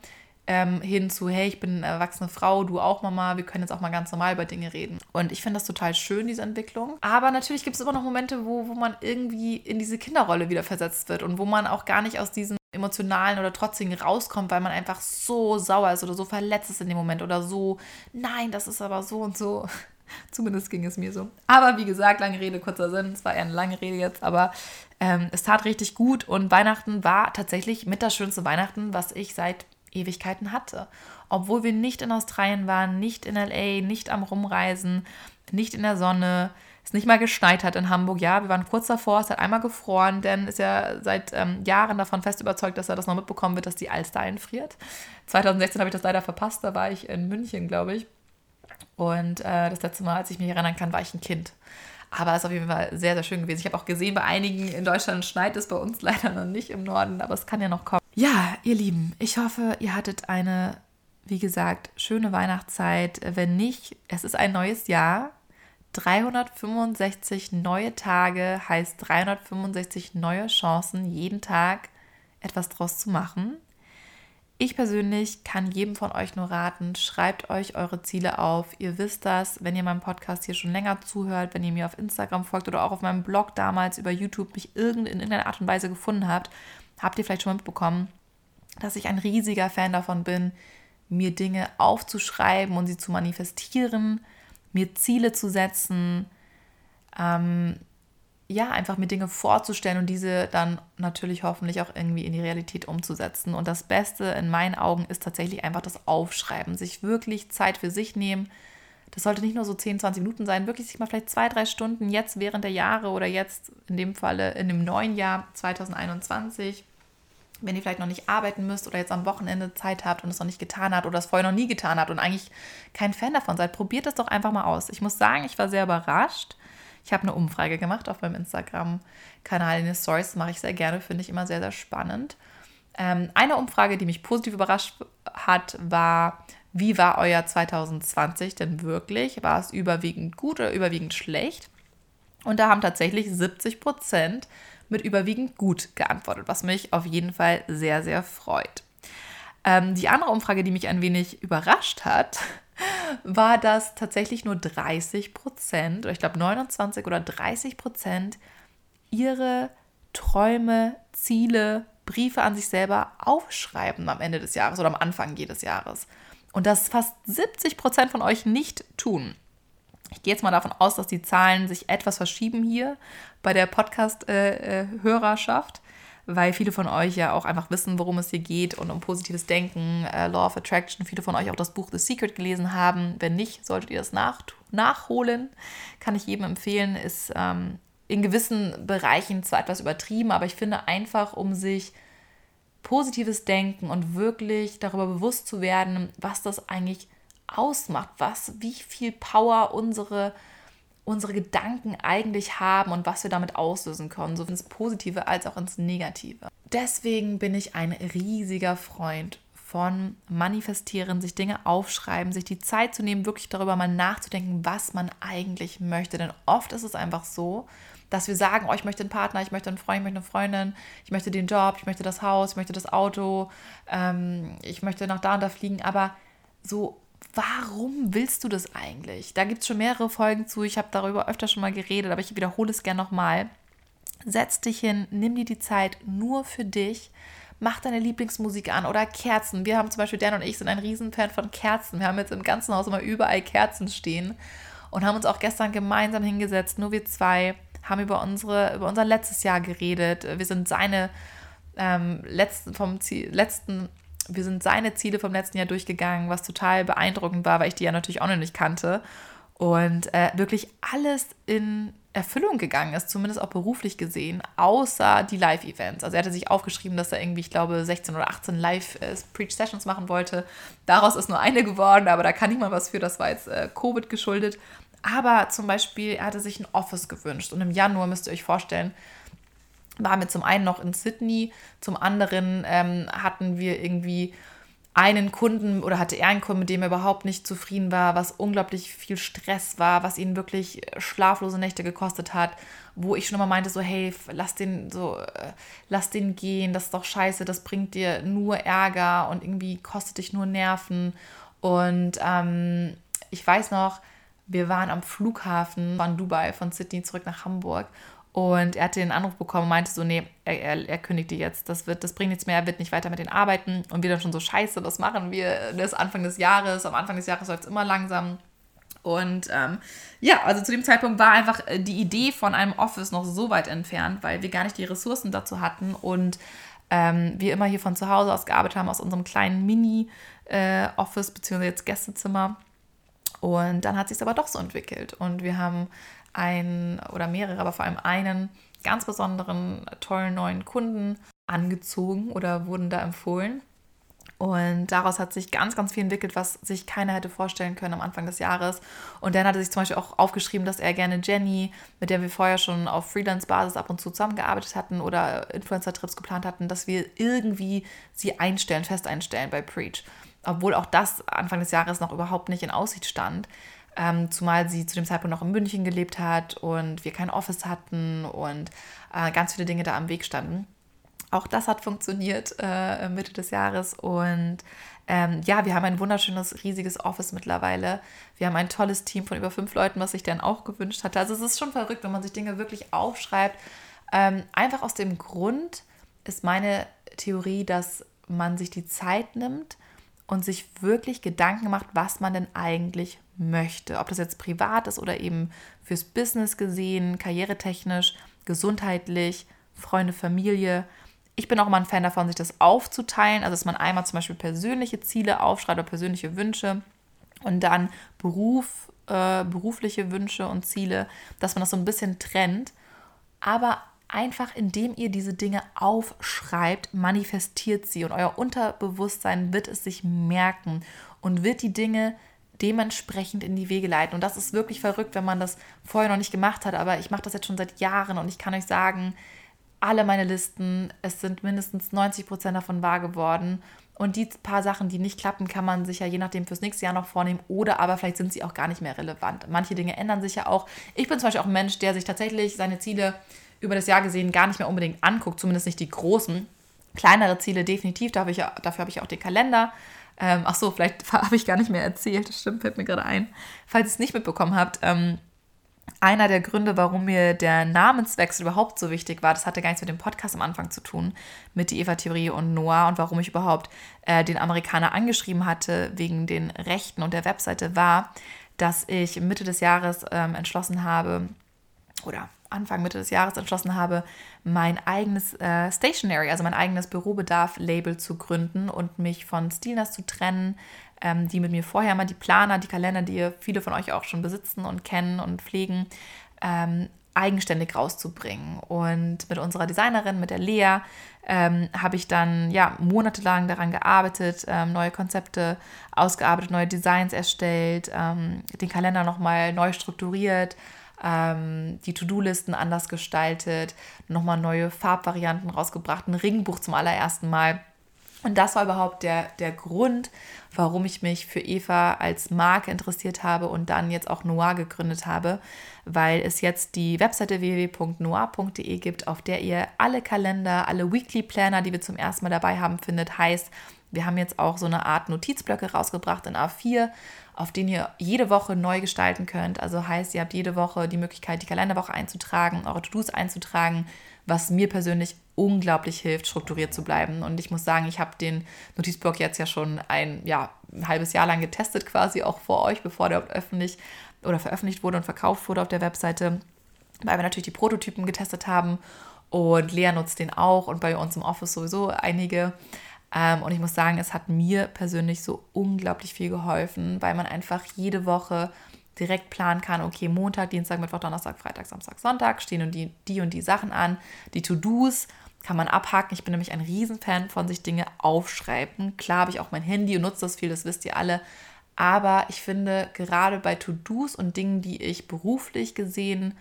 ähm, hin zu, hey, ich bin eine erwachsene Frau, du auch Mama, wir können jetzt auch mal ganz normal über Dinge reden. Und ich finde das total schön, diese Entwicklung. Aber natürlich gibt es immer noch Momente, wo, wo man irgendwie in diese Kinderrolle wieder versetzt wird und wo man auch gar nicht aus diesem emotionalen oder trotzigen rauskommt, weil man einfach so sauer ist oder so verletzt ist in dem Moment oder so, nein, das ist aber so und so. Zumindest ging es mir so. Aber wie gesagt, lange Rede, kurzer Sinn. Es war eher eine lange Rede jetzt, aber ähm, es tat richtig gut und Weihnachten war tatsächlich mit das schönste Weihnachten, was ich seit Ewigkeiten hatte. Obwohl wir nicht in Australien waren, nicht in LA, nicht am Rumreisen, nicht in der Sonne, es nicht mal geschneit hat in Hamburg. Ja, wir waren kurz davor, es hat einmal gefroren, denn ist ja seit ähm, Jahren davon fest überzeugt, dass er das noch mitbekommen wird, dass die Alster einfriert. 2016 habe ich das leider verpasst, da war ich in München, glaube ich. Und äh, das letzte Mal, als ich mich erinnern kann, war ich ein Kind. Aber es ist auf jeden Fall sehr, sehr schön gewesen. Ich habe auch gesehen, bei einigen in Deutschland schneit es, bei uns leider noch nicht im Norden, aber es kann ja noch kommen. Ja, ihr Lieben, ich hoffe, ihr hattet eine, wie gesagt, schöne Weihnachtszeit. Wenn nicht, es ist ein neues Jahr. 365 neue Tage heißt 365 neue Chancen, jeden Tag etwas draus zu machen. Ich persönlich kann jedem von euch nur raten, schreibt euch eure Ziele auf. Ihr wisst das, wenn ihr meinem Podcast hier schon länger zuhört, wenn ihr mir auf Instagram folgt oder auch auf meinem Blog damals über YouTube mich in irgendeiner Art und Weise gefunden habt, habt ihr vielleicht schon mitbekommen, dass ich ein riesiger Fan davon bin, mir Dinge aufzuschreiben und sie zu manifestieren, mir Ziele zu setzen, ähm, ja, einfach mir Dinge vorzustellen und diese dann natürlich hoffentlich auch irgendwie in die Realität umzusetzen. Und das Beste in meinen Augen ist tatsächlich einfach das Aufschreiben, sich wirklich Zeit für sich nehmen. Das sollte nicht nur so 10, 20 Minuten sein, wirklich sich mal vielleicht zwei, drei Stunden jetzt während der Jahre oder jetzt in dem Falle in dem neuen Jahr 2021 wenn ihr vielleicht noch nicht arbeiten müsst oder jetzt am Wochenende Zeit habt und es noch nicht getan habt oder es vorher noch nie getan habt und eigentlich kein Fan davon seid, probiert es doch einfach mal aus. Ich muss sagen, ich war sehr überrascht. Ich habe eine Umfrage gemacht auf meinem Instagram-Kanal in den Stories. mache ich sehr gerne, finde ich immer sehr, sehr spannend. Ähm, eine Umfrage, die mich positiv überrascht hat, war, wie war euer 2020 denn wirklich? War es überwiegend gut oder überwiegend schlecht? Und da haben tatsächlich 70 Prozent mit überwiegend gut geantwortet, was mich auf jeden Fall sehr, sehr freut. Ähm, die andere Umfrage, die mich ein wenig überrascht hat, war, dass tatsächlich nur 30 Prozent, ich glaube 29 oder 30 Prozent, ihre Träume, Ziele, Briefe an sich selber aufschreiben am Ende des Jahres oder am Anfang jedes Jahres. Und das fast 70 Prozent von euch nicht tun. Ich gehe jetzt mal davon aus, dass die Zahlen sich etwas verschieben hier bei der Podcast-Hörerschaft, weil viele von euch ja auch einfach wissen, worum es hier geht und um positives Denken, äh, Law of Attraction. Viele von euch auch das Buch The Secret gelesen haben. Wenn nicht, solltet ihr das nach, nachholen. Kann ich jedem empfehlen. Ist ähm, in gewissen Bereichen zwar etwas übertrieben, aber ich finde einfach, um sich positives Denken und wirklich darüber bewusst zu werden, was das eigentlich ausmacht, was, wie viel Power unsere unsere Gedanken eigentlich haben und was wir damit auslösen können, sowohl ins Positive als auch ins Negative. Deswegen bin ich ein riesiger Freund von Manifestieren, sich Dinge aufschreiben, sich die Zeit zu nehmen, wirklich darüber mal nachzudenken, was man eigentlich möchte. Denn oft ist es einfach so, dass wir sagen, oh, ich möchte einen Partner, ich möchte einen Freund, ich möchte eine Freundin, ich möchte den Job, ich möchte das Haus, ich möchte das Auto, ähm, ich möchte nach da und da fliegen, aber so warum willst du das eigentlich? Da gibt es schon mehrere Folgen zu. Ich habe darüber öfter schon mal geredet, aber ich wiederhole es gerne nochmal. Setz dich hin, nimm dir die Zeit nur für dich. Mach deine Lieblingsmusik an oder Kerzen. Wir haben zum Beispiel, Dan und ich sind ein Riesenfan von Kerzen. Wir haben jetzt im ganzen Haus immer überall Kerzen stehen und haben uns auch gestern gemeinsam hingesetzt, nur wir zwei, haben über, unsere, über unser letztes Jahr geredet. Wir sind seine ähm, letzten, vom Ziel, letzten wir sind seine Ziele vom letzten Jahr durchgegangen, was total beeindruckend war, weil ich die ja natürlich auch noch nicht kannte. Und äh, wirklich alles in Erfüllung gegangen ist, zumindest auch beruflich gesehen, außer die Live-Events. Also er hatte sich aufgeschrieben, dass er irgendwie, ich glaube, 16 oder 18 Live-Preach-Sessions machen wollte. Daraus ist nur eine geworden, aber da kann niemand was für, das war jetzt äh, Covid geschuldet. Aber zum Beispiel, er hatte sich ein Office gewünscht und im Januar müsst ihr euch vorstellen, waren wir zum einen noch in Sydney, zum anderen ähm, hatten wir irgendwie einen Kunden oder hatte er einen Kunden, mit dem er überhaupt nicht zufrieden war, was unglaublich viel Stress war, was ihn wirklich schlaflose Nächte gekostet hat, wo ich schon immer meinte so, hey, lass den so, äh, lass den gehen, das ist doch scheiße, das bringt dir nur Ärger und irgendwie kostet dich nur Nerven. Und ähm, ich weiß noch, wir waren am Flughafen von Dubai, von Sydney zurück nach Hamburg und er hatte den Anruf bekommen und meinte so, nee, er, er, er kündigt die jetzt. Das, wird, das bringt nichts mehr, er wird nicht weiter mit den arbeiten. Und wir dann schon so, scheiße, was machen wir? Das ist Anfang des Jahres. Am Anfang des Jahres läuft es immer langsam. Und ähm, ja, also zu dem Zeitpunkt war einfach äh, die Idee von einem Office noch so weit entfernt, weil wir gar nicht die Ressourcen dazu hatten und ähm, wir immer hier von zu Hause aus gearbeitet haben, aus unserem kleinen Mini-Office, äh, beziehungsweise jetzt Gästezimmer. Und dann hat sich aber doch so entwickelt. Und wir haben einen oder mehrere, aber vor allem einen ganz besonderen, tollen neuen Kunden angezogen oder wurden da empfohlen. Und daraus hat sich ganz, ganz viel entwickelt, was sich keiner hätte vorstellen können am Anfang des Jahres. Und dann hat er sich zum Beispiel auch aufgeschrieben, dass er gerne Jenny, mit der wir vorher schon auf Freelance-Basis ab und zu zusammengearbeitet hatten oder Influencer-Trips geplant hatten, dass wir irgendwie sie einstellen, fest einstellen bei Preach. Obwohl auch das Anfang des Jahres noch überhaupt nicht in Aussicht stand ähm, zumal sie zu dem Zeitpunkt noch in München gelebt hat und wir kein Office hatten und äh, ganz viele Dinge da am Weg standen. Auch das hat funktioniert äh, Mitte des Jahres und ähm, ja, wir haben ein wunderschönes, riesiges Office mittlerweile. Wir haben ein tolles Team von über fünf Leuten, was ich dann auch gewünscht hatte. Also es ist schon verrückt, wenn man sich Dinge wirklich aufschreibt. Ähm, einfach aus dem Grund ist meine Theorie, dass man sich die Zeit nimmt und sich wirklich Gedanken macht, was man denn eigentlich möchte. Ob das jetzt privat ist oder eben fürs Business gesehen, karrieretechnisch, gesundheitlich, Freunde, Familie. Ich bin auch immer ein Fan davon, sich das aufzuteilen. Also, dass man einmal zum Beispiel persönliche Ziele aufschreibt oder persönliche Wünsche und dann Beruf, äh, berufliche Wünsche und Ziele, dass man das so ein bisschen trennt. Aber einfach indem ihr diese Dinge aufschreibt, manifestiert sie und euer Unterbewusstsein wird es sich merken und wird die Dinge dementsprechend in die Wege leiten. Und das ist wirklich verrückt, wenn man das vorher noch nicht gemacht hat. Aber ich mache das jetzt schon seit Jahren und ich kann euch sagen, alle meine Listen, es sind mindestens 90 Prozent davon wahr geworden. Und die paar Sachen, die nicht klappen, kann man sich ja je nachdem fürs nächste Jahr noch vornehmen oder aber vielleicht sind sie auch gar nicht mehr relevant. Manche Dinge ändern sich ja auch. Ich bin zum Beispiel auch ein Mensch, der sich tatsächlich seine Ziele über das Jahr gesehen gar nicht mehr unbedingt anguckt, zumindest nicht die großen. Kleinere Ziele definitiv, dafür, habe ich auch den Kalender. Ähm, ach so, vielleicht habe ich gar nicht mehr erzählt. Das stimmt, fällt mir gerade ein. Falls ihr es nicht mitbekommen habt, ähm, einer der Gründe, warum mir der Namenswechsel überhaupt so wichtig war, das hatte gar nichts mit dem Podcast am Anfang zu tun, mit die Eva-Theorie und Noah und warum ich überhaupt äh, den Amerikaner angeschrieben hatte wegen den Rechten und der Webseite, war, dass ich Mitte des Jahres ähm, entschlossen habe, oder Anfang Mitte des Jahres entschlossen habe, mein eigenes äh, Stationery, also mein eigenes Bürobedarf-Label zu gründen und mich von Stilners zu trennen, ähm, die mit mir vorher mal die Planer, die Kalender, die viele von euch auch schon besitzen und kennen und pflegen, ähm, eigenständig rauszubringen. Und mit unserer Designerin, mit der Lea, ähm, habe ich dann ja monatelang daran gearbeitet, ähm, neue Konzepte ausgearbeitet, neue Designs erstellt, ähm, den Kalender nochmal neu strukturiert, ähm, die To-Do-Listen anders gestaltet, nochmal neue Farbvarianten rausgebracht, ein Ringbuch zum allerersten Mal. Und das war überhaupt der, der Grund, warum ich mich für Eva als Marke interessiert habe und dann jetzt auch Noir gegründet habe, weil es jetzt die Webseite www.noir.de gibt, auf der ihr alle Kalender, alle Weekly Planner, die wir zum ersten Mal dabei haben, findet. Heißt, wir haben jetzt auch so eine Art Notizblöcke rausgebracht in A4, auf denen ihr jede Woche neu gestalten könnt. Also heißt, ihr habt jede Woche die Möglichkeit, die Kalenderwoche einzutragen, eure To-Dos einzutragen, was mir persönlich unglaublich hilft, strukturiert zu bleiben. Und ich muss sagen, ich habe den Notizblock jetzt ja schon ein, ja, ein halbes Jahr lang getestet, quasi auch vor euch, bevor der öffentlich oder veröffentlicht wurde und verkauft wurde auf der Webseite, weil wir natürlich die Prototypen getestet haben. Und Lea nutzt den auch und bei uns im Office sowieso einige. Ähm, und ich muss sagen, es hat mir persönlich so unglaublich viel geholfen, weil man einfach jede Woche direkt planen kann, okay, Montag, Dienstag, Mittwoch, Donnerstag, Freitag, Samstag, Sonntag stehen und die, die und die Sachen an. Die To-Dos kann man abhaken. Ich bin nämlich ein Riesenfan von sich Dinge aufschreiben. Klar habe ich auch mein Handy und nutze das viel, das wisst ihr alle. Aber ich finde, gerade bei To-Dos und Dingen, die ich beruflich gesehen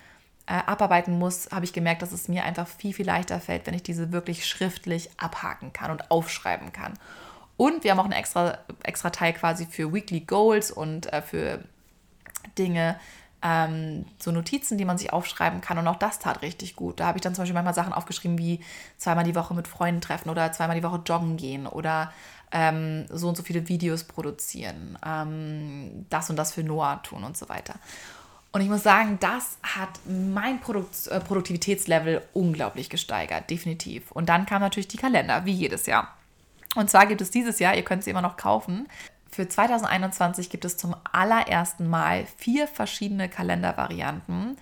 äh, abarbeiten muss, habe ich gemerkt, dass es mir einfach viel, viel leichter fällt, wenn ich diese wirklich schriftlich abhaken kann und aufschreiben kann. Und wir haben auch einen extra, extra Teil quasi für Weekly Goals und äh, für Dinge, ähm, so Notizen, die man sich aufschreiben kann. Und auch das tat richtig gut. Da habe ich dann zum Beispiel manchmal Sachen aufgeschrieben wie zweimal die Woche mit Freunden treffen oder zweimal die Woche joggen gehen oder ähm, so und so viele Videos produzieren, ähm, das und das für Noah tun und so weiter. Und ich muss sagen, das hat mein Produkt, äh, Produktivitätslevel unglaublich gesteigert, definitiv. Und dann kam natürlich die Kalender, wie jedes Jahr. Und zwar gibt es dieses Jahr, ihr könnt sie immer noch kaufen, für 2021 gibt es zum allerersten Mal vier verschiedene Kalendervarianten.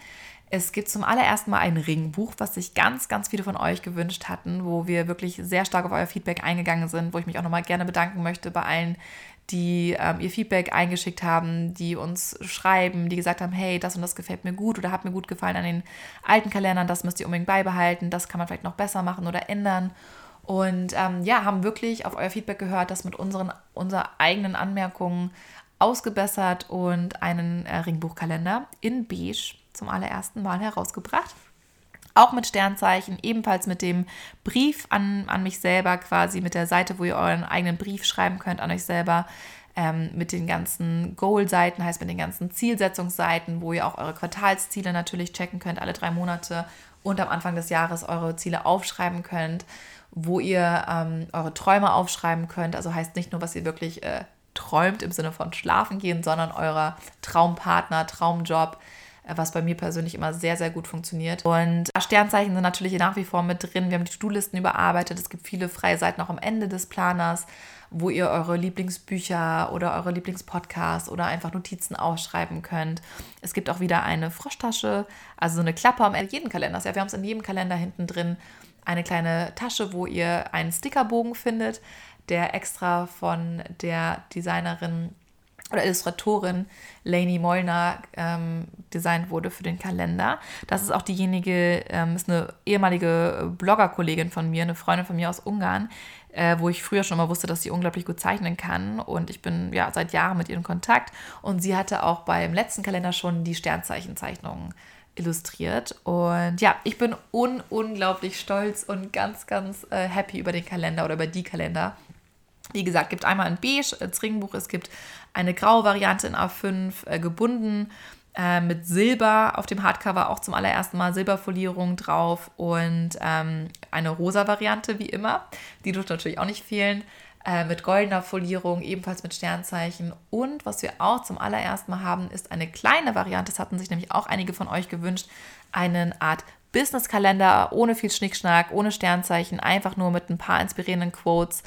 Es gibt zum allerersten Mal ein Ringbuch, was sich ganz, ganz viele von euch gewünscht hatten, wo wir wirklich sehr stark auf euer Feedback eingegangen sind, wo ich mich auch nochmal gerne bedanken möchte bei allen, die ähm, ihr Feedback eingeschickt haben, die uns schreiben, die gesagt haben, hey, das und das gefällt mir gut oder hat mir gut gefallen an den alten Kalendern, das müsst ihr unbedingt beibehalten, das kann man vielleicht noch besser machen oder ändern. Und ähm, ja, haben wirklich auf euer Feedback gehört, das mit unseren, unseren eigenen Anmerkungen ausgebessert und einen äh, Ringbuchkalender in Beige zum allerersten Mal herausgebracht. Auch mit Sternzeichen, ebenfalls mit dem Brief an, an mich selber, quasi mit der Seite, wo ihr euren eigenen Brief schreiben könnt an euch selber. Ähm, mit den ganzen Goal-Seiten, heißt mit den ganzen Zielsetzungsseiten, wo ihr auch eure Quartalsziele natürlich checken könnt, alle drei Monate und am Anfang des Jahres eure Ziele aufschreiben könnt wo ihr ähm, eure Träume aufschreiben könnt. Also heißt nicht nur, was ihr wirklich äh, träumt im Sinne von schlafen gehen, sondern eurer Traumpartner, Traumjob, was bei mir persönlich immer sehr, sehr gut funktioniert. Und Sternzeichen sind natürlich nach wie vor mit drin. Wir haben die To-Do-Listen überarbeitet. Es gibt viele freie Seiten auch am Ende des Planers, wo ihr eure Lieblingsbücher oder eure Lieblingspodcasts oder einfach Notizen aufschreiben könnt. Es gibt auch wieder eine Froschtasche, also so eine Klappe am Ende jeden Kalenders. Ja, wir haben es in jedem Kalender hinten drin eine kleine Tasche, wo ihr einen Stickerbogen findet, der extra von der Designerin oder Illustratorin Lainey Molnar ähm, designt wurde für den Kalender. Das ist auch diejenige, ähm, ist eine ehemalige Blogger-Kollegin von mir, eine Freundin von mir aus Ungarn, äh, wo ich früher schon mal wusste, dass sie unglaublich gut zeichnen kann. Und ich bin ja seit Jahren mit ihr in Kontakt. Und sie hatte auch beim letzten Kalender schon die Sternzeichenzeichnungen illustriert. Und ja, ich bin un unglaublich stolz und ganz, ganz äh, happy über den Kalender oder über die Kalender. Wie gesagt, gibt einmal ein beige als Ringbuch, es gibt eine graue Variante in A5 äh, gebunden äh, mit Silber auf dem Hardcover auch zum allerersten Mal Silberfolierung drauf und ähm, eine rosa Variante wie immer. Die dürfte natürlich auch nicht fehlen. Äh, mit goldener Folierung, ebenfalls mit Sternzeichen. Und was wir auch zum allerersten Mal haben, ist eine kleine Variante. Das hatten sich nämlich auch einige von euch gewünscht. Eine Art Business-Kalender ohne viel Schnickschnack, ohne Sternzeichen, einfach nur mit ein paar inspirierenden Quotes.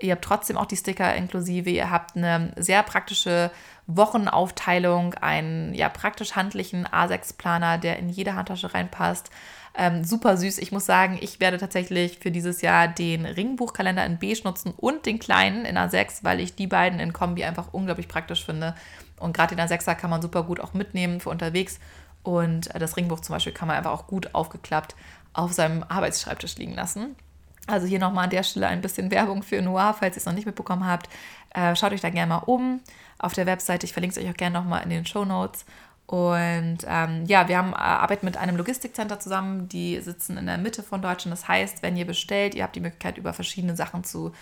Ihr habt trotzdem auch die Sticker inklusive. Ihr habt eine sehr praktische Wochenaufteilung, einen ja praktisch handlichen A6-Planer, der in jede Handtasche reinpasst. Ähm, super süß. Ich muss sagen, ich werde tatsächlich für dieses Jahr den Ringbuchkalender in beige nutzen und den kleinen in A6, weil ich die beiden in Kombi einfach unglaublich praktisch finde. Und gerade den A6er kann man super gut auch mitnehmen für unterwegs. Und das Ringbuch zum Beispiel kann man einfach auch gut aufgeklappt auf seinem Arbeitsschreibtisch liegen lassen. Also hier nochmal an der Stelle ein bisschen Werbung für Noir, falls ihr es noch nicht mitbekommen habt. Äh, schaut euch da gerne mal um auf der Webseite. Ich verlinke es euch auch gerne nochmal in den Show Notes. Und ähm, ja, wir haben äh, arbeiten mit einem Logistikcenter zusammen, die sitzen in der Mitte von Deutschland. Das heißt, wenn ihr bestellt, ihr habt die Möglichkeit, über verschiedene Sachen zu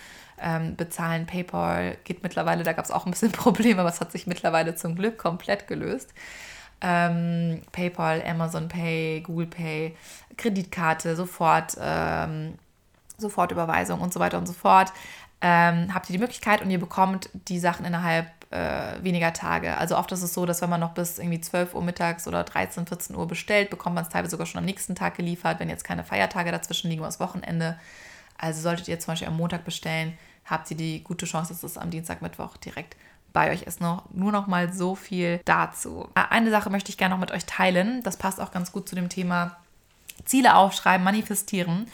ähm, bezahlen. PayPal geht mittlerweile, da gab es auch ein bisschen Probleme, aber es hat sich mittlerweile zum Glück komplett gelöst. Ähm, PayPal, Amazon Pay, Google Pay, Kreditkarte, sofort, ähm, Sofortüberweisung und so weiter und so fort. Ähm, habt ihr die Möglichkeit und ihr bekommt die Sachen innerhalb äh, weniger Tage. Also oft ist es so, dass wenn man noch bis irgendwie 12 Uhr mittags oder 13, 14 Uhr bestellt, bekommt man es teilweise sogar schon am nächsten Tag geliefert, wenn jetzt keine Feiertage dazwischen liegen oder das Wochenende. Also solltet ihr zum Beispiel am Montag bestellen, habt ihr die gute Chance, dass es am Dienstag, Mittwoch direkt bei euch ist. Noch, nur noch mal so viel dazu. Äh, eine Sache möchte ich gerne noch mit euch teilen. Das passt auch ganz gut zu dem Thema Ziele aufschreiben, manifestieren.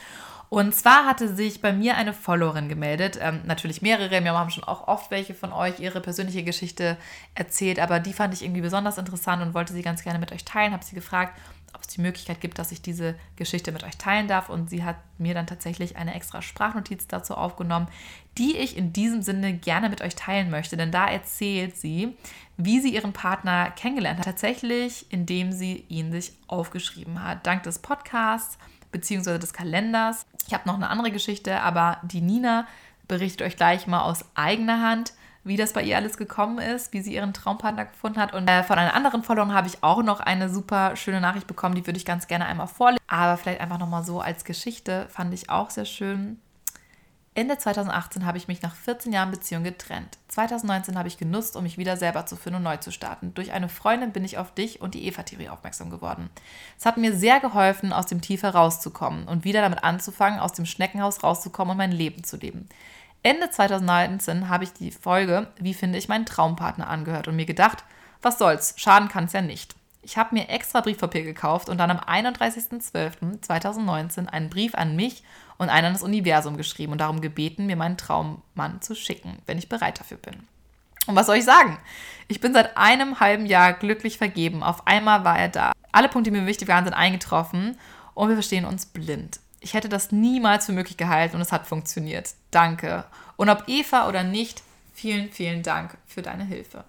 Und zwar hatte sich bei mir eine Followerin gemeldet, ähm, natürlich mehrere, mir haben schon auch oft welche von euch ihre persönliche Geschichte erzählt, aber die fand ich irgendwie besonders interessant und wollte sie ganz gerne mit euch teilen, habe sie gefragt, ob es die Möglichkeit gibt, dass ich diese Geschichte mit euch teilen darf und sie hat mir dann tatsächlich eine extra Sprachnotiz dazu aufgenommen, die ich in diesem Sinne gerne mit euch teilen möchte, denn da erzählt sie, wie sie ihren Partner kennengelernt hat, tatsächlich indem sie ihn sich aufgeschrieben hat. Dank des Podcasts bzw. des Kalenders ich habe noch eine andere Geschichte, aber die Nina berichtet euch gleich mal aus eigener Hand, wie das bei ihr alles gekommen ist, wie sie ihren Traumpartner gefunden hat. Und äh, von einer anderen Followerin habe ich auch noch eine super schöne Nachricht bekommen, die würde ich ganz gerne einmal vorlesen. Aber vielleicht einfach nochmal so als Geschichte, fand ich auch sehr schön. Ende 2018 habe ich mich nach 14 Jahren Beziehung getrennt. 2019 habe ich genutzt, um mich wieder selber zu finden und neu zu starten. Durch eine Freundin bin ich auf dich und die Eva-Theorie aufmerksam geworden. Es hat mir sehr geholfen, aus dem Tief herauszukommen und wieder damit anzufangen, aus dem Schneckenhaus rauszukommen und mein Leben zu leben. Ende 2019 habe ich die Folge Wie finde ich meinen Traumpartner angehört und mir gedacht, was soll's, schaden kann es ja nicht. Ich habe mir extra Briefpapier gekauft und dann am 31.12.2019 einen Brief an mich und einen an das Universum geschrieben und darum gebeten, mir meinen Traummann zu schicken, wenn ich bereit dafür bin. Und was soll ich sagen? Ich bin seit einem halben Jahr glücklich vergeben. Auf einmal war er da. Alle Punkte, die mir wichtig waren, sind eingetroffen und wir verstehen uns blind. Ich hätte das niemals für möglich gehalten und es hat funktioniert. Danke. Und ob Eva oder nicht, vielen, vielen Dank für deine Hilfe.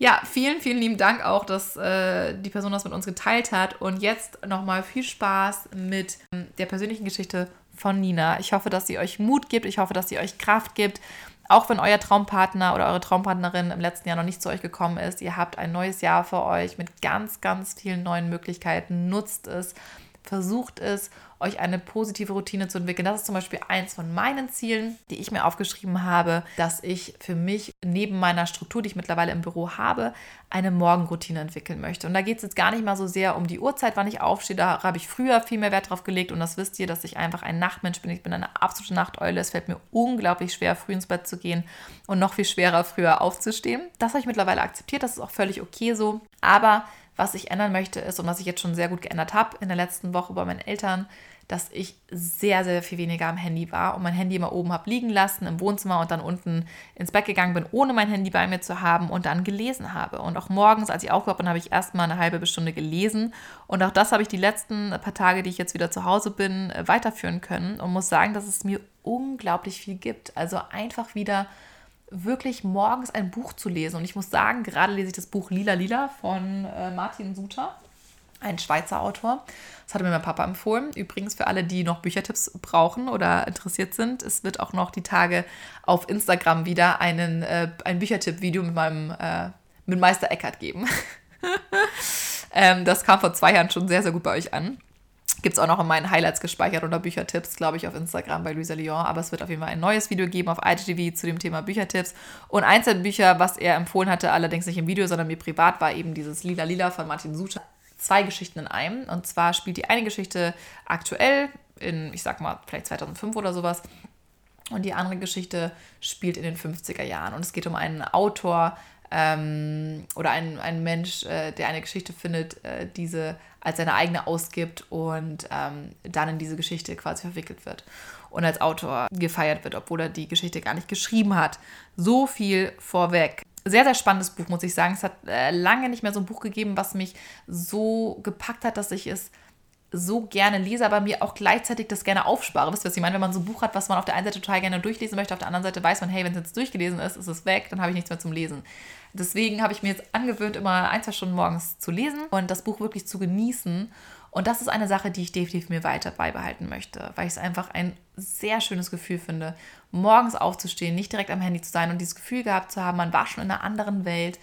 Ja, vielen, vielen lieben Dank auch, dass äh, die Person das mit uns geteilt hat. Und jetzt nochmal viel Spaß mit ähm, der persönlichen Geschichte von Nina. Ich hoffe, dass sie euch Mut gibt. Ich hoffe, dass sie euch Kraft gibt. Auch wenn euer Traumpartner oder eure Traumpartnerin im letzten Jahr noch nicht zu euch gekommen ist, ihr habt ein neues Jahr für euch mit ganz, ganz vielen neuen Möglichkeiten. Nutzt es, versucht es euch eine positive Routine zu entwickeln. Das ist zum Beispiel eins von meinen Zielen, die ich mir aufgeschrieben habe, dass ich für mich neben meiner Struktur, die ich mittlerweile im Büro habe, eine Morgenroutine entwickeln möchte. Und da geht es jetzt gar nicht mal so sehr um die Uhrzeit, wann ich aufstehe. Da habe ich früher viel mehr Wert drauf gelegt und das wisst ihr, dass ich einfach ein Nachtmensch bin. Ich bin eine absolute Nachteule. Es fällt mir unglaublich schwer, früh ins Bett zu gehen und noch viel schwerer, früher aufzustehen. Das habe ich mittlerweile akzeptiert. Das ist auch völlig okay so. Aber was ich ändern möchte ist und was ich jetzt schon sehr gut geändert habe in der letzten Woche bei meinen Eltern, dass ich sehr, sehr viel weniger am Handy war und mein Handy immer oben habe liegen lassen im Wohnzimmer und dann unten ins Bett gegangen bin, ohne mein Handy bei mir zu haben und dann gelesen habe. Und auch morgens, als ich aufgewacht bin, habe ich erstmal eine halbe Stunde gelesen. Und auch das habe ich die letzten paar Tage, die ich jetzt wieder zu Hause bin, äh, weiterführen können und muss sagen, dass es mir unglaublich viel gibt. Also einfach wieder wirklich morgens ein Buch zu lesen. Und ich muss sagen, gerade lese ich das Buch Lila Lila von äh, Martin Suter ein Schweizer Autor. Das hatte mir mein Papa empfohlen. Übrigens für alle, die noch Büchertipps brauchen oder interessiert sind, es wird auch noch die Tage auf Instagram wieder einen, äh, ein Büchertipp-Video mit meinem äh, mit Meister Eckert geben. ähm, das kam vor zwei Jahren schon sehr, sehr gut bei euch an. Gibt es auch noch in meinen Highlights gespeichert oder Büchertipps, glaube ich, auf Instagram bei Luisa Lyon. Aber es wird auf jeden Fall ein neues Video geben auf IGTV zu dem Thema Büchertipps. Und eins der Bücher, was er empfohlen hatte, allerdings nicht im Video, sondern mir privat, war eben dieses Lila Lila von Martin Suter zwei Geschichten in einem. Und zwar spielt die eine Geschichte aktuell in, ich sag mal, vielleicht 2005 oder sowas. Und die andere Geschichte spielt in den 50er Jahren. Und es geht um einen Autor ähm, oder einen, einen Mensch, äh, der eine Geschichte findet, äh, diese als seine eigene ausgibt und ähm, dann in diese Geschichte quasi verwickelt wird und als Autor gefeiert wird, obwohl er die Geschichte gar nicht geschrieben hat. So viel vorweg. Sehr, sehr spannendes Buch, muss ich sagen. Es hat äh, lange nicht mehr so ein Buch gegeben, was mich so gepackt hat, dass ich es so gerne lese, aber mir auch gleichzeitig das gerne aufspare. Wisst ihr, was ich meine? Wenn man so ein Buch hat, was man auf der einen Seite total gerne durchlesen möchte, auf der anderen Seite weiß man, hey, wenn es jetzt durchgelesen ist, ist es weg, dann habe ich nichts mehr zum Lesen. Deswegen habe ich mir jetzt angewöhnt, immer ein, zwei Stunden morgens zu lesen und das Buch wirklich zu genießen. Und das ist eine Sache, die ich definitiv mir weiter beibehalten möchte, weil ich es einfach ein sehr schönes Gefühl finde, morgens aufzustehen, nicht direkt am Handy zu sein und dieses Gefühl gehabt zu haben, man war schon in einer anderen Welt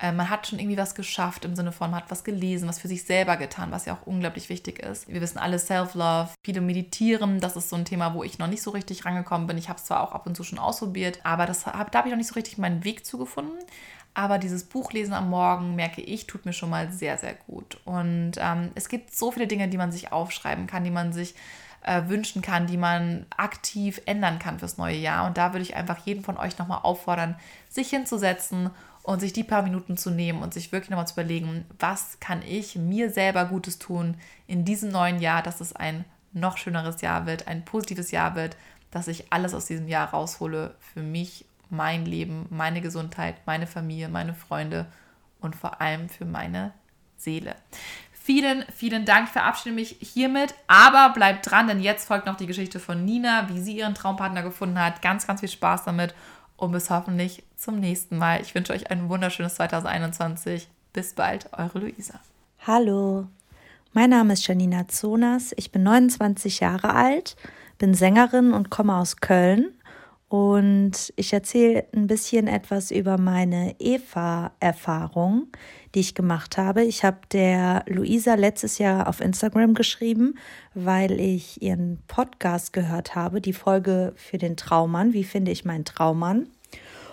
äh, man hat schon irgendwie was geschafft im Sinne von, man hat was gelesen, was für sich selber getan, was ja auch unglaublich wichtig ist. Wir wissen alle Self-Love, viele meditieren, das ist so ein Thema, wo ich noch nicht so richtig rangekommen bin. Ich habe es zwar auch ab und zu schon ausprobiert, aber das da habe ich noch nicht so richtig meinen Weg zugefunden. Aber dieses Buchlesen am Morgen, merke ich, tut mir schon mal sehr, sehr gut. Und ähm, es gibt so viele Dinge, die man sich aufschreiben kann, die man sich äh, wünschen kann, die man aktiv ändern kann fürs neue Jahr. Und da würde ich einfach jeden von euch nochmal auffordern, sich hinzusetzen und sich die paar Minuten zu nehmen und sich wirklich nochmal zu überlegen, was kann ich mir selber Gutes tun in diesem neuen Jahr, dass es ein noch schöneres Jahr wird, ein positives Jahr wird, dass ich alles aus diesem Jahr raushole für mich, mein Leben, meine Gesundheit, meine Familie, meine Freunde und vor allem für meine Seele. Vielen, vielen Dank. Verabschiede mich hiermit, aber bleibt dran, denn jetzt folgt noch die Geschichte von Nina, wie sie ihren Traumpartner gefunden hat. Ganz, ganz viel Spaß damit und bis hoffentlich zum nächsten Mal. Ich wünsche euch ein wunderschönes 2021. Bis bald, eure Luisa.
Hallo, mein Name ist Janina Zonas. Ich bin 29 Jahre alt, bin Sängerin und komme aus Köln. Und ich erzähle ein bisschen etwas über meine Eva-Erfahrung, die ich gemacht habe. Ich habe der Luisa letztes Jahr auf Instagram geschrieben, weil ich ihren Podcast gehört habe, die Folge für den Traummann. Wie finde ich meinen Traummann?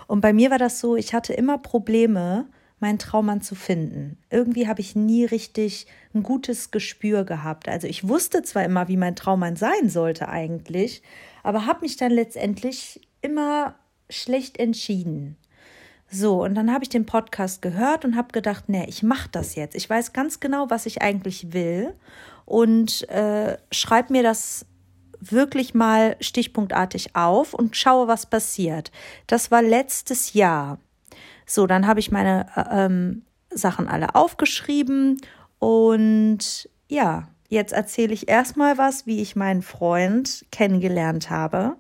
Und bei mir war das so, ich hatte immer Probleme, meinen Traummann zu finden. Irgendwie habe ich nie richtig ein gutes Gespür gehabt. Also ich wusste zwar immer, wie mein Traummann sein sollte eigentlich, aber habe mich dann letztendlich immer schlecht entschieden. So, und dann habe ich den Podcast gehört und habe gedacht, nee, ich mache das jetzt. Ich weiß ganz genau, was ich eigentlich will und äh, schreibe mir das wirklich mal stichpunktartig auf und schaue, was passiert. Das war letztes Jahr. So, dann habe ich meine äh, ähm, Sachen alle aufgeschrieben und ja, jetzt erzähle ich erstmal was, wie ich meinen Freund kennengelernt habe.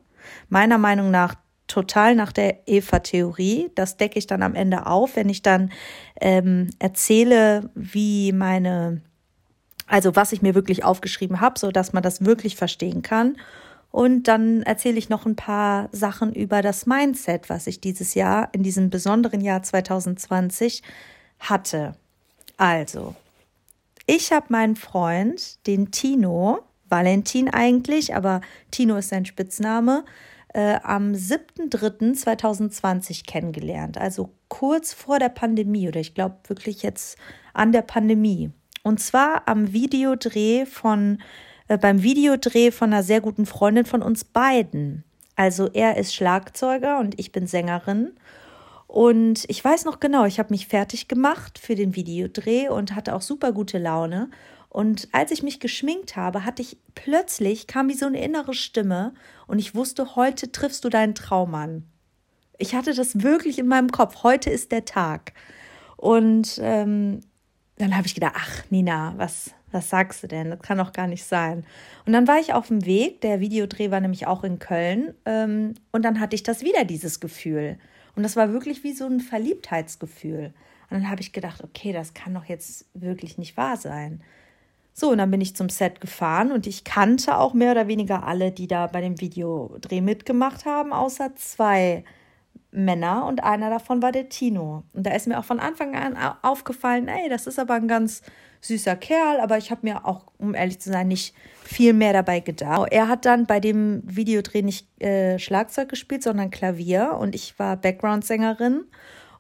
Meiner Meinung nach total nach der Eva-Theorie. Das decke ich dann am Ende auf, wenn ich dann ähm, erzähle, wie meine, also was ich mir wirklich aufgeschrieben habe, so dass man das wirklich verstehen kann. Und dann erzähle ich noch ein paar Sachen über das Mindset, was ich dieses Jahr, in diesem besonderen Jahr 2020 hatte. Also, ich habe meinen Freund, den Tino, Valentin eigentlich, aber Tino ist sein Spitzname, äh, am 7.3.2020 kennengelernt, also kurz vor der Pandemie oder ich glaube wirklich jetzt an der Pandemie. Und zwar am Videodreh von, äh, beim Videodreh von einer sehr guten Freundin von uns beiden. Also er ist Schlagzeuger und ich bin Sängerin. Und ich weiß noch genau, ich habe mich fertig gemacht für den Videodreh und hatte auch super gute Laune. Und als ich mich geschminkt habe, hatte ich plötzlich kam wie so eine innere Stimme und ich wusste, heute triffst du deinen Traummann. Ich hatte das wirklich in meinem Kopf. Heute ist der Tag. Und ähm, dann habe ich gedacht, ach Nina, was, was sagst du denn? Das kann doch gar nicht sein. Und dann war ich auf dem Weg. Der Videodreh war nämlich auch in Köln. Ähm, und dann hatte ich das wieder, dieses Gefühl. Und das war wirklich wie so ein Verliebtheitsgefühl. Und dann habe ich gedacht, okay, das kann doch jetzt wirklich nicht wahr sein. So, und dann bin ich zum Set gefahren und ich kannte auch mehr oder weniger alle, die da bei dem Videodreh mitgemacht haben, außer zwei Männer und einer davon war der Tino. Und da ist mir auch von Anfang an aufgefallen, ey, das ist aber ein ganz süßer Kerl, aber ich habe mir auch, um ehrlich zu sein, nicht viel mehr dabei gedacht. Er hat dann bei dem Videodreh nicht äh, Schlagzeug gespielt, sondern Klavier und ich war Background-Sängerin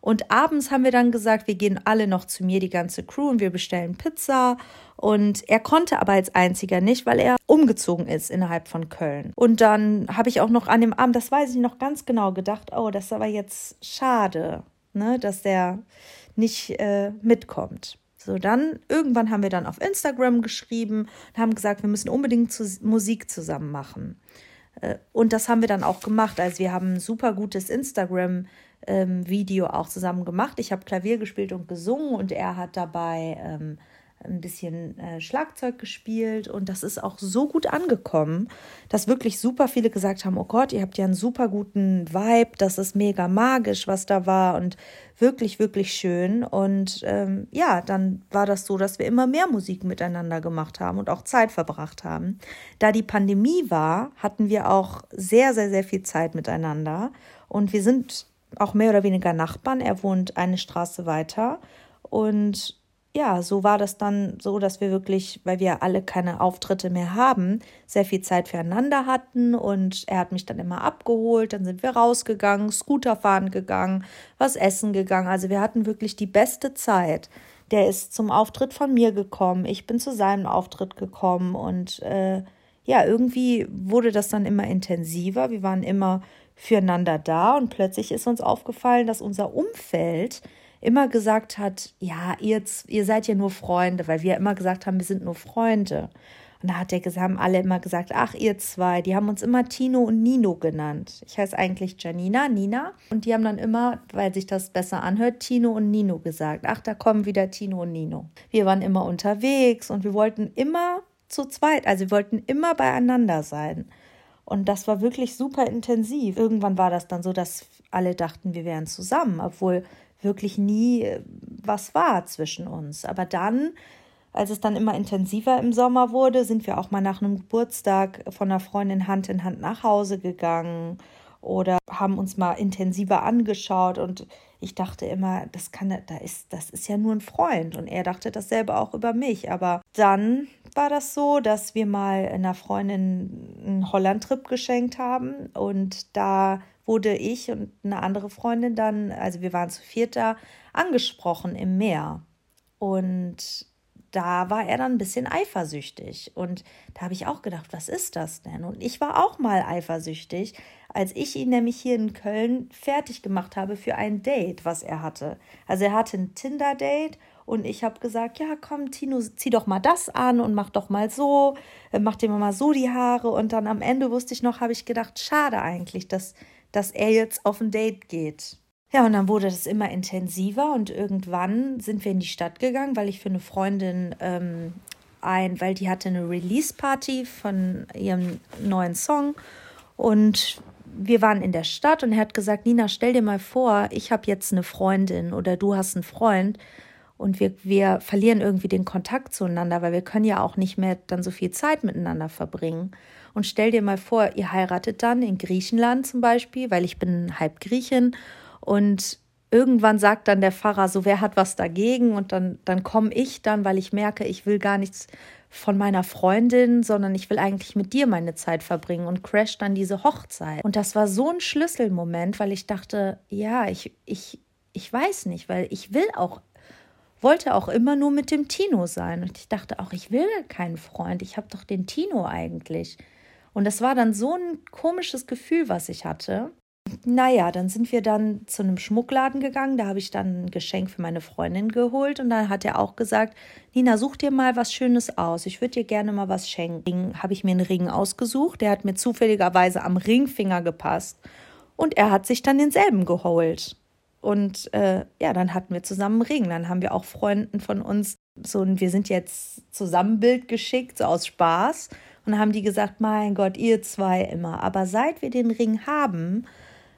Und abends haben wir dann gesagt, wir gehen alle noch zu mir, die ganze Crew, und wir bestellen Pizza. Und er konnte aber als einziger nicht, weil er umgezogen ist innerhalb von Köln. Und dann habe ich auch noch an dem Abend, das weiß ich noch ganz genau, gedacht, oh, das ist aber jetzt schade, ne, dass der nicht äh, mitkommt. So, dann irgendwann haben wir dann auf Instagram geschrieben und haben gesagt, wir müssen unbedingt zu, Musik zusammen machen. Äh, und das haben wir dann auch gemacht. Also wir haben ein super gutes Instagram-Video ähm, auch zusammen gemacht. Ich habe Klavier gespielt und gesungen und er hat dabei ähm, ein bisschen äh, Schlagzeug gespielt und das ist auch so gut angekommen, dass wirklich super viele gesagt haben, oh Gott, ihr habt ja einen super guten Vibe, das ist mega magisch, was da war und wirklich, wirklich schön. Und ähm, ja, dann war das so, dass wir immer mehr Musik miteinander gemacht haben und auch Zeit verbracht haben. Da die Pandemie war, hatten wir auch sehr, sehr, sehr viel Zeit miteinander und wir sind auch mehr oder weniger Nachbarn. Er wohnt eine Straße weiter und ja, so war das dann so, dass wir wirklich, weil wir alle keine Auftritte mehr haben, sehr viel Zeit füreinander hatten und er hat mich dann immer abgeholt, dann sind wir rausgegangen, Scooter fahren gegangen, was essen gegangen. Also wir hatten wirklich die beste Zeit. Der ist zum Auftritt von mir gekommen, ich bin zu seinem Auftritt gekommen und äh, ja, irgendwie wurde das dann immer intensiver. Wir waren immer füreinander da und plötzlich ist uns aufgefallen, dass unser Umfeld immer gesagt hat, ja, ihr, ihr seid ja nur Freunde, weil wir immer gesagt haben, wir sind nur Freunde. Und da hat er gesagt, haben alle immer gesagt, ach, ihr zwei, die haben uns immer Tino und Nino genannt. Ich heiße eigentlich Janina, Nina. Und die haben dann immer, weil sich das besser anhört, Tino und Nino gesagt. Ach, da kommen wieder Tino und Nino. Wir waren immer unterwegs und wir wollten immer zu zweit, also wir wollten immer beieinander sein. Und das war wirklich super intensiv. Irgendwann war das dann so, dass alle dachten, wir wären zusammen, obwohl wirklich nie äh, was war zwischen uns. Aber dann, als es dann immer intensiver im Sommer wurde, sind wir auch mal nach einem Geburtstag von einer Freundin Hand in Hand nach Hause gegangen oder haben uns mal intensiver angeschaut und ich dachte immer, das kann da ist das ist ja nur ein Freund und er dachte dasselbe auch über mich, aber dann war das so, dass wir mal einer Freundin einen Holland-Trip geschenkt haben und da wurde ich und eine andere Freundin dann, also wir waren zu viert da, angesprochen im Meer. Und da war er dann ein bisschen eifersüchtig. Und da habe ich auch gedacht, was ist das denn? Und ich war auch mal eifersüchtig, als ich ihn nämlich hier in Köln fertig gemacht habe für ein Date, was er hatte. Also er hatte ein Tinder-Date und ich habe gesagt, ja, komm, Tino, zieh doch mal das an und mach doch mal so, äh, mach dir mal so die Haare. Und dann am Ende wusste ich noch, habe ich gedacht, schade eigentlich, dass dass er jetzt auf ein Date geht. Ja, und dann wurde das immer intensiver und irgendwann sind wir in die Stadt gegangen, weil ich für eine Freundin ähm, ein, weil die hatte eine Release-Party von ihrem neuen Song und wir waren in der Stadt und er hat gesagt, Nina, stell dir mal vor, ich habe jetzt eine Freundin oder du hast einen Freund und wir, wir verlieren irgendwie den Kontakt zueinander, weil wir können ja auch nicht mehr dann so viel Zeit miteinander verbringen. Und stell dir mal vor, ihr heiratet dann in Griechenland zum Beispiel, weil ich bin halb Griechin und irgendwann sagt dann der Pfarrer so, wer hat was dagegen? Und dann, dann komme ich dann, weil ich merke, ich will gar nichts von meiner Freundin, sondern ich will eigentlich mit dir meine Zeit verbringen und crash dann diese Hochzeit. Und das war so ein Schlüsselmoment, weil ich dachte, ja, ich, ich, ich weiß nicht, weil ich will auch, wollte auch immer nur mit dem Tino sein. Und ich dachte auch, ich will keinen Freund, ich habe doch den Tino eigentlich. Und das war dann so ein komisches Gefühl, was ich hatte. Naja, dann sind wir dann zu einem Schmuckladen gegangen. Da habe ich dann ein Geschenk für meine Freundin geholt. Und dann hat er auch gesagt: Nina, such dir mal was Schönes aus. Ich würde dir gerne mal was schenken. Habe ich mir einen Ring ausgesucht. Der hat mir zufälligerweise am Ringfinger gepasst. Und er hat sich dann denselben geholt. Und äh, ja, dann hatten wir zusammen einen Ring. Dann haben wir auch Freunden von uns so ein Wir sind jetzt zusammen Bild geschickt, so aus Spaß. Und haben die gesagt, mein Gott, ihr zwei immer. Aber seit wir den Ring haben,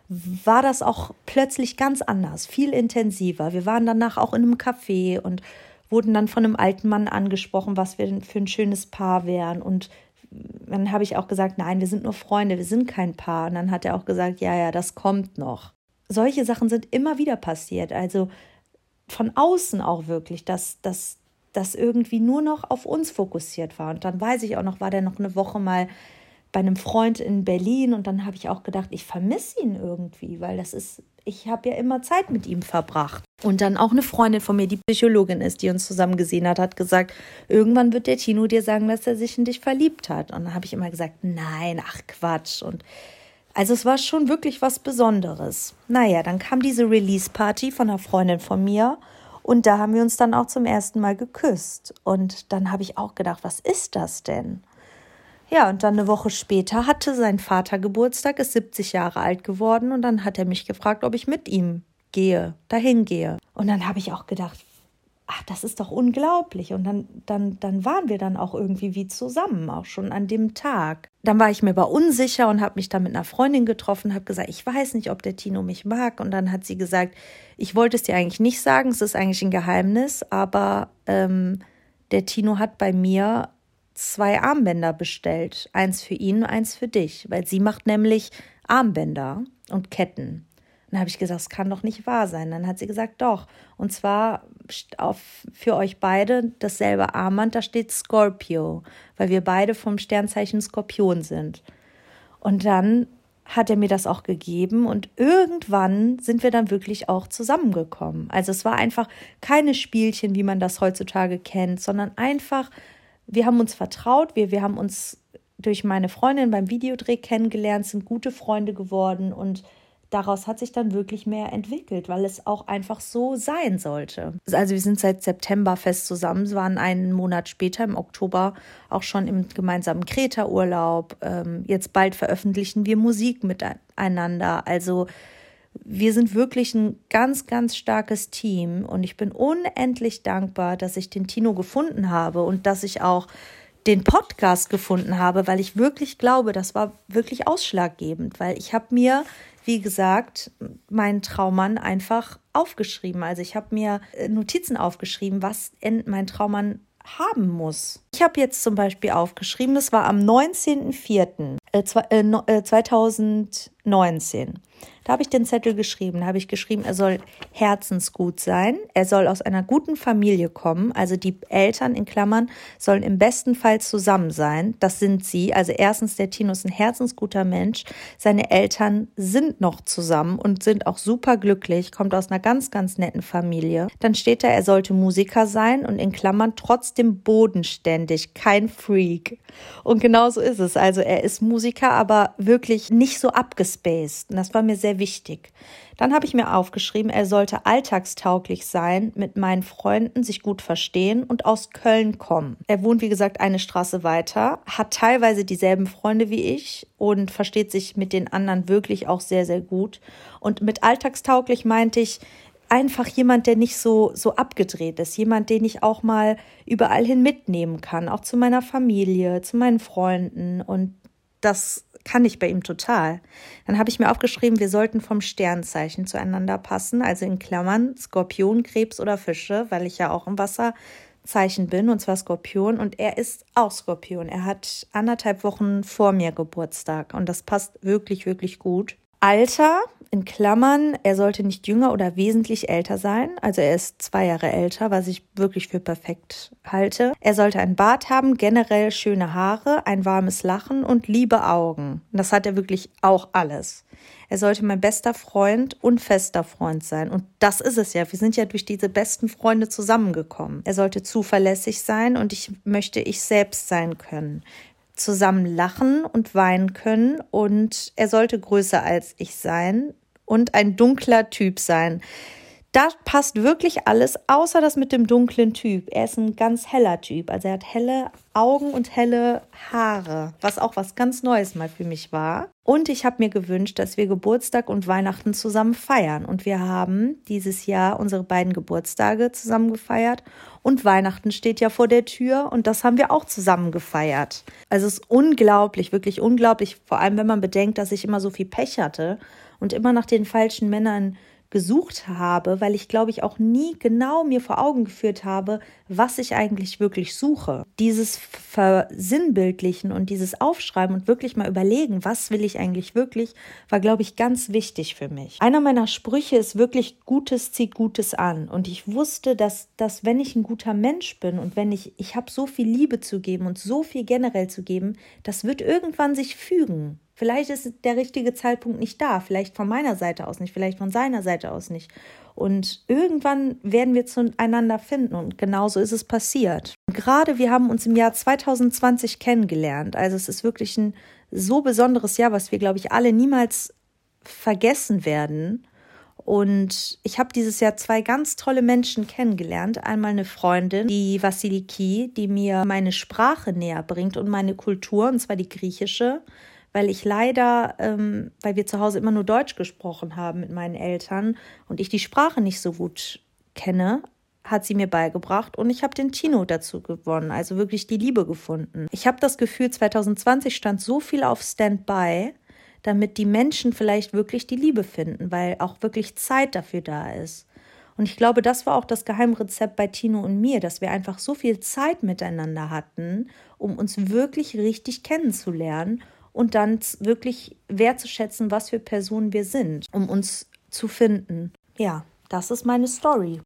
war das auch plötzlich ganz anders, viel intensiver. Wir waren danach auch in einem Café und wurden dann von einem alten Mann angesprochen, was wir für ein schönes Paar wären. Und dann habe ich auch gesagt, nein, wir sind nur Freunde, wir sind kein Paar. Und dann hat er auch gesagt, ja, ja, das kommt noch. Solche Sachen sind immer wieder passiert. Also von außen auch wirklich, dass, dass das irgendwie nur noch auf uns fokussiert war. Und dann weiß ich auch noch, war der noch eine Woche mal bei einem Freund in Berlin und dann habe ich auch gedacht, ich vermisse ihn irgendwie, weil das ist, ich habe ja immer Zeit mit ihm verbracht. Und dann auch eine Freundin von mir, die Psychologin ist, die uns zusammen gesehen hat, hat gesagt, irgendwann wird der Tino dir sagen, dass er sich in dich verliebt hat. Und dann habe ich immer gesagt, nein, ach Quatsch. Und also es war schon wirklich was Besonderes. Naja, dann kam diese Release-Party von einer Freundin von mir und da haben wir uns dann auch zum ersten Mal geküsst. Und dann habe ich auch gedacht, was ist das denn? Ja, und dann eine Woche später hatte sein Vater Geburtstag, ist 70 Jahre alt geworden und dann hat er mich gefragt, ob ich mit ihm gehe, dahin gehe. Und dann habe ich auch gedacht, ach, das ist doch unglaublich. Und dann, dann, dann waren wir dann auch irgendwie wie zusammen, auch schon an dem Tag. Dann war ich mir aber unsicher und habe mich dann mit einer Freundin getroffen, habe gesagt, ich weiß nicht, ob der Tino mich mag. Und dann hat sie gesagt, ich wollte es dir eigentlich nicht sagen, es ist eigentlich ein Geheimnis, aber ähm, der Tino hat bei mir zwei Armbänder bestellt. Eins für ihn, eins für dich, weil sie macht nämlich Armbänder und Ketten. Dann habe ich gesagt, das kann doch nicht wahr sein. Dann hat sie gesagt, doch. Und zwar auf, für euch beide dasselbe Armband, da steht Scorpio, weil wir beide vom Sternzeichen Skorpion sind. Und dann hat er mir das auch gegeben und irgendwann sind wir dann wirklich auch zusammengekommen. Also es war einfach keine Spielchen, wie man das heutzutage kennt, sondern einfach wir haben uns vertraut, wir, wir haben uns durch meine Freundin beim Videodreh kennengelernt, sind gute Freunde geworden und daraus hat sich dann wirklich mehr entwickelt, weil es auch einfach so sein sollte. Also wir sind seit September fest zusammen, waren einen Monat später im Oktober auch schon im gemeinsamen Kreta-Urlaub. Ähm, jetzt bald veröffentlichen wir Musik miteinander. Also wir sind wirklich ein ganz, ganz starkes Team und ich bin unendlich dankbar, dass ich den Tino gefunden habe und dass ich auch den Podcast gefunden habe, weil ich wirklich glaube, das war wirklich ausschlaggebend, weil ich habe mir, wie gesagt, meinen Traummann einfach aufgeschrieben. Also ich habe mir äh, Notizen aufgeschrieben, was mein Traummann haben muss. Ich habe jetzt zum Beispiel aufgeschrieben, das war am 19.04.2019. Da habe ich den Zettel geschrieben. Da habe ich geschrieben, er soll herzensgut sein. Er soll aus einer guten Familie kommen. Also die Eltern in Klammern sollen im besten Fall zusammen sein. Das sind sie. Also erstens, der Tino ist ein herzensguter Mensch. Seine Eltern sind noch zusammen und sind auch super glücklich. Kommt aus einer ganz, ganz netten Familie. Dann steht da, er sollte Musiker sein und in Klammern trotzdem bodenständig, kein Freak. Und genau so ist es. Also er ist Musiker, aber wirklich nicht so abgespaced. Und das war mir sehr wichtig. Dann habe ich mir aufgeschrieben, er sollte alltagstauglich sein, mit meinen Freunden sich gut verstehen und aus Köln kommen. Er wohnt, wie gesagt, eine Straße weiter, hat teilweise dieselben Freunde wie ich und versteht sich mit den anderen wirklich auch sehr, sehr gut. Und mit alltagstauglich meinte ich, einfach jemand, der nicht so, so abgedreht ist, jemand, den ich auch mal überall hin mitnehmen kann, auch zu meiner Familie, zu meinen Freunden und das kann ich bei ihm total. Dann habe ich mir aufgeschrieben, wir sollten vom Sternzeichen zueinander passen, also in Klammern Skorpion, Krebs oder Fische, weil ich ja auch im Wasserzeichen bin, und zwar Skorpion. Und er ist auch Skorpion. Er hat anderthalb Wochen vor mir Geburtstag und das passt wirklich, wirklich gut. Alter, in Klammern, er sollte nicht jünger oder wesentlich älter sein. Also er ist zwei Jahre älter, was ich wirklich für perfekt halte. Er sollte einen Bart haben, generell schöne Haare, ein warmes Lachen und liebe Augen. das hat er wirklich auch alles. Er sollte mein bester Freund und fester Freund sein. Und das ist es ja. Wir sind ja durch diese besten Freunde zusammengekommen. Er sollte zuverlässig sein und ich möchte ich selbst sein können zusammen lachen und weinen können und er sollte größer als ich sein und ein dunkler Typ sein. Da passt wirklich alles, außer das mit dem dunklen Typ. Er ist ein ganz heller Typ. Also er hat helle Augen und helle Haare, was auch was ganz Neues mal für mich war. Und ich habe mir gewünscht, dass wir Geburtstag und Weihnachten zusammen feiern. Und wir haben dieses Jahr unsere beiden Geburtstage zusammen gefeiert. Und Weihnachten steht ja vor der Tür und das haben wir auch zusammen gefeiert. Also es ist unglaublich, wirklich unglaublich, vor allem wenn man bedenkt, dass ich immer so viel Pech hatte und immer nach den falschen Männern gesucht habe, weil ich glaube ich auch nie genau mir vor Augen geführt habe, was ich eigentlich wirklich suche. Dieses Versinnbildlichen und dieses Aufschreiben und wirklich mal überlegen, was will ich eigentlich wirklich, war glaube ich ganz wichtig für mich. Einer meiner Sprüche ist wirklich Gutes zieht Gutes an und ich wusste, dass, dass wenn ich ein guter Mensch bin und wenn ich, ich habe so viel Liebe zu geben und so viel generell zu geben, das wird irgendwann sich fügen. Vielleicht ist der richtige Zeitpunkt nicht da, vielleicht von meiner Seite aus nicht, vielleicht von seiner Seite aus nicht. Und irgendwann werden wir zueinander finden und genauso ist es passiert. gerade wir haben uns im Jahr 2020 kennengelernt. Also es ist wirklich ein so besonderes Jahr, was wir, glaube ich, alle niemals vergessen werden. Und ich habe dieses Jahr zwei ganz tolle Menschen kennengelernt. Einmal eine Freundin, die Vasiliki, die mir meine Sprache näher bringt und meine Kultur, und zwar die griechische weil ich leider, ähm, weil wir zu Hause immer nur Deutsch gesprochen haben mit meinen Eltern und ich die Sprache nicht so gut kenne, hat sie mir beigebracht und ich habe den Tino dazu gewonnen, also wirklich die Liebe gefunden. Ich habe das Gefühl, 2020 stand so viel auf Standby, damit die Menschen vielleicht wirklich die Liebe finden, weil auch wirklich Zeit dafür da ist. Und ich glaube, das war auch das Geheimrezept bei Tino und mir, dass wir einfach so viel Zeit miteinander hatten, um uns wirklich richtig kennenzulernen und dann wirklich wertzuschätzen, was für Personen wir sind, um uns zu finden. Ja, das ist meine Story.